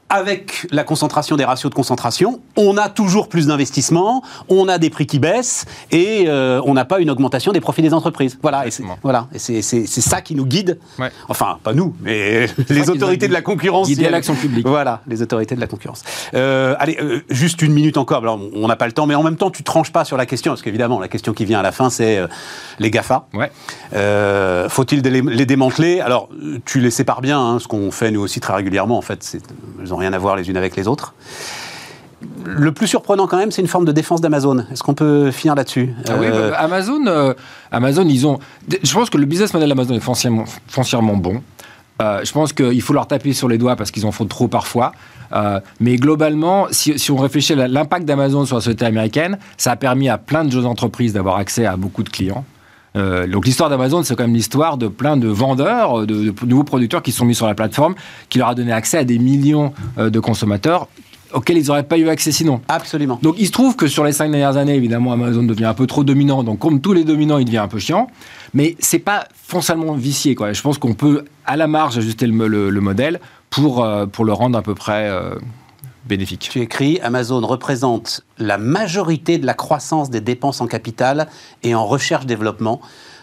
avec la concentration des ratios de concentration, on a toujours plus d'investissements, on a des prix qui baissent et euh, on n'a pas une augmentation des profits des entreprises. Voilà, et c'est voilà, et c'est, c'est, c'est ça qui nous guide. Ouais. Enfin, pas nous, mais les autorités de la concurrence. guider l'action publique. Voilà, les autorités de la concurrence. Euh, allez, euh, juste une minute encore. Alors, on n'a pas le temps, mais en même temps, tu tranches pas sur la question, parce qu'évidemment, la question qui vient à la fin, c'est les GAFA. Ouais. Faut-il les, les démanteler? Alors, tu les sépares bien, hein, ce qu'on fait nous aussi très régulièrement. En fait, c'est- n'ont rien à voir les unes avec les autres. Le plus surprenant quand même, c'est une forme de défense d'Amazon. Est-ce qu'on peut finir là-dessus? Ah oui, Euh, bah, Amazon, euh, Amazon, ils ont. Je pense que le business model d'Amazon est foncièrement, foncièrement bon. Euh, je pense qu'il faut leur taper sur les doigts parce qu'ils en font trop parfois. Euh, mais globalement, si, si on réfléchit à l'impact d'Amazon sur la société américaine, ça a permis à plein de jeunes entreprises d'avoir accès à beaucoup de clients. Euh, donc l'histoire d'Amazon, c'est quand même l'histoire de plein de vendeurs, de, de nouveaux producteurs qui sont mis sur la plateforme, qui leur a donné accès à des millions euh, de consommateurs auxquels ils n'auraient pas eu accès sinon. Absolument. Donc il se trouve que sur les cinq dernières années, évidemment, Amazon devient un peu trop dominant. Donc comme tous les dominants, il devient un peu chiant. Mais c'est pas foncièrement vicié. Quoi. Je pense qu'on peut à la marge ajuster le, le- le modèle pour, euh, pour le rendre à peu près euh, bénéfique. Tu écris Amazon représente la majorité de la croissance des dépenses en capital et en recherche-développement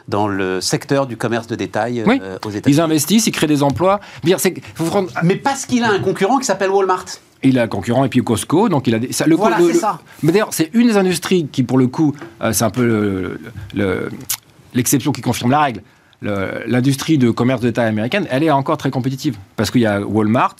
dans le secteur du commerce de détail euh, aux Ils États-Unis. investissent, ils créent des emplois. Faut prendre- Mais parce qu'il a un concurrent qui s'appelle Walmart. Il a un concurrent et puis Costco, donc il a des, ça- le Voilà, c'est le- ça. Mais d'ailleurs, c'est une des industries qui, pour le coup, euh, c'est un peu le- le- l'exception qui confirme la règle. Le- L'industrie de commerce de taille américaine, elle est encore très compétitive parce qu'il y a Walmart,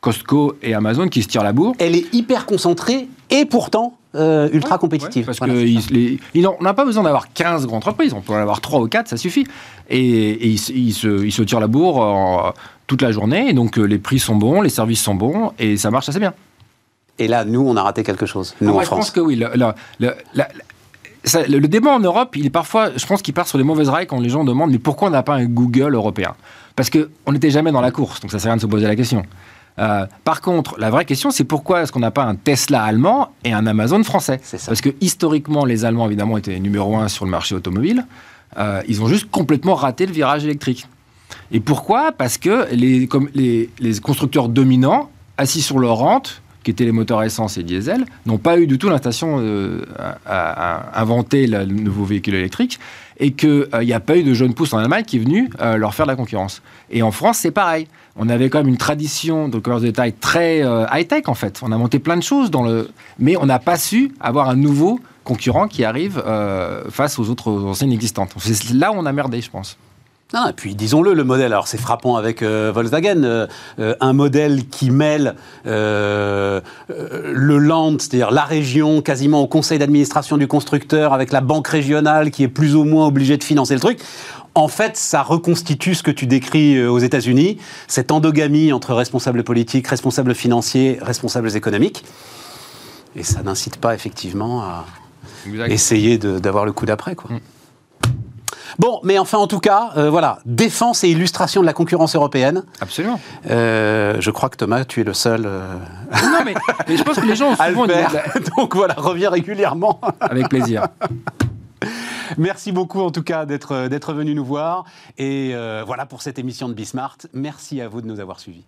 Costco et Amazon qui se tirent la bourre. Elle est hyper concentrée et pourtant euh, ultra compétitive. Ouais, parce Voilà, que c'est ils- ça. les- ils ont- on n'a pas besoin d'avoir 15 grandes entreprises, on peut en avoir 3 ou 4, ça suffit. Et, et ils, se- ils se, ils se tirent la bourre en- toute la journée, et donc euh, les prix sont bons, les services sont bons, et ça marche assez bien. Et là, nous, on a raté quelque chose. Nous, Ah, moi, en je pense France. que oui. le, le- le- la- ça- le- le débat en Europe, il est parfois, je pense qu'il part sur les mauvaises rails quand les gens demandent mais pourquoi on n'a pas un Google européen? Parce qu'on n'était jamais dans la course, donc ça sert à rien de se poser la question. Euh, par contre, la vraie question, c'est pourquoi est-ce qu'on n'a pas un Tesla allemand et un Amazon français ça. Parce que historiquement, les Allemands, évidemment, étaient numéro un sur le marché automobile. Euh, ils ont juste complètement raté le virage électrique. Et pourquoi? Parce que les, comme les, les constructeurs dominants, assis sur leur rente, qui étaient les moteurs essence et diesel, n'ont pas eu du tout l'intention euh, à, à inventer le nouveau véhicule électrique et qu'il n'y a pas eu de jeune pousse en Allemagne qui est venu euh, leur faire de la concurrence. Et en France, c'est pareil. On avait quand même une tradition de commerce de détail très euh, high-tech en fait. On a monté plein de choses, dans le... mais on n'a pas su avoir un nouveau concurrent qui arrive euh, face aux autres enseignes existantes. C'est là où on a merdé, je pense. Non, et puis disons-le, le modèle, alors c'est frappant avec euh, Volkswagen, un modèle qui mêle le land, c'est-à-dire la région, quasiment au conseil d'administration du constructeur, avec la banque régionale qui est plus ou moins obligée de financer le truc. En fait, ça reconstitue ce que tu décris euh, aux États-Unis, cette endogamie entre responsables politiques, responsables financiers, responsables économiques. Et ça n'incite pas effectivement à essayer d'avoir le coup d'après. quoi. Mm. Bon, mais enfin, en tout cas, euh, voilà, défense et illustration de la concurrence européenne. Absolument. Euh, je crois que Thomas, tu es le seul euh, Non, mais, mais je pense que les gens ont souvent une- faire. Donc voilà, reviens régulièrement. Avec plaisir. Merci beaucoup en tout cas d'être venu nous voir. Et euh, voilà pour cette émission de Bismart. Merci à vous de nous avoir suivis.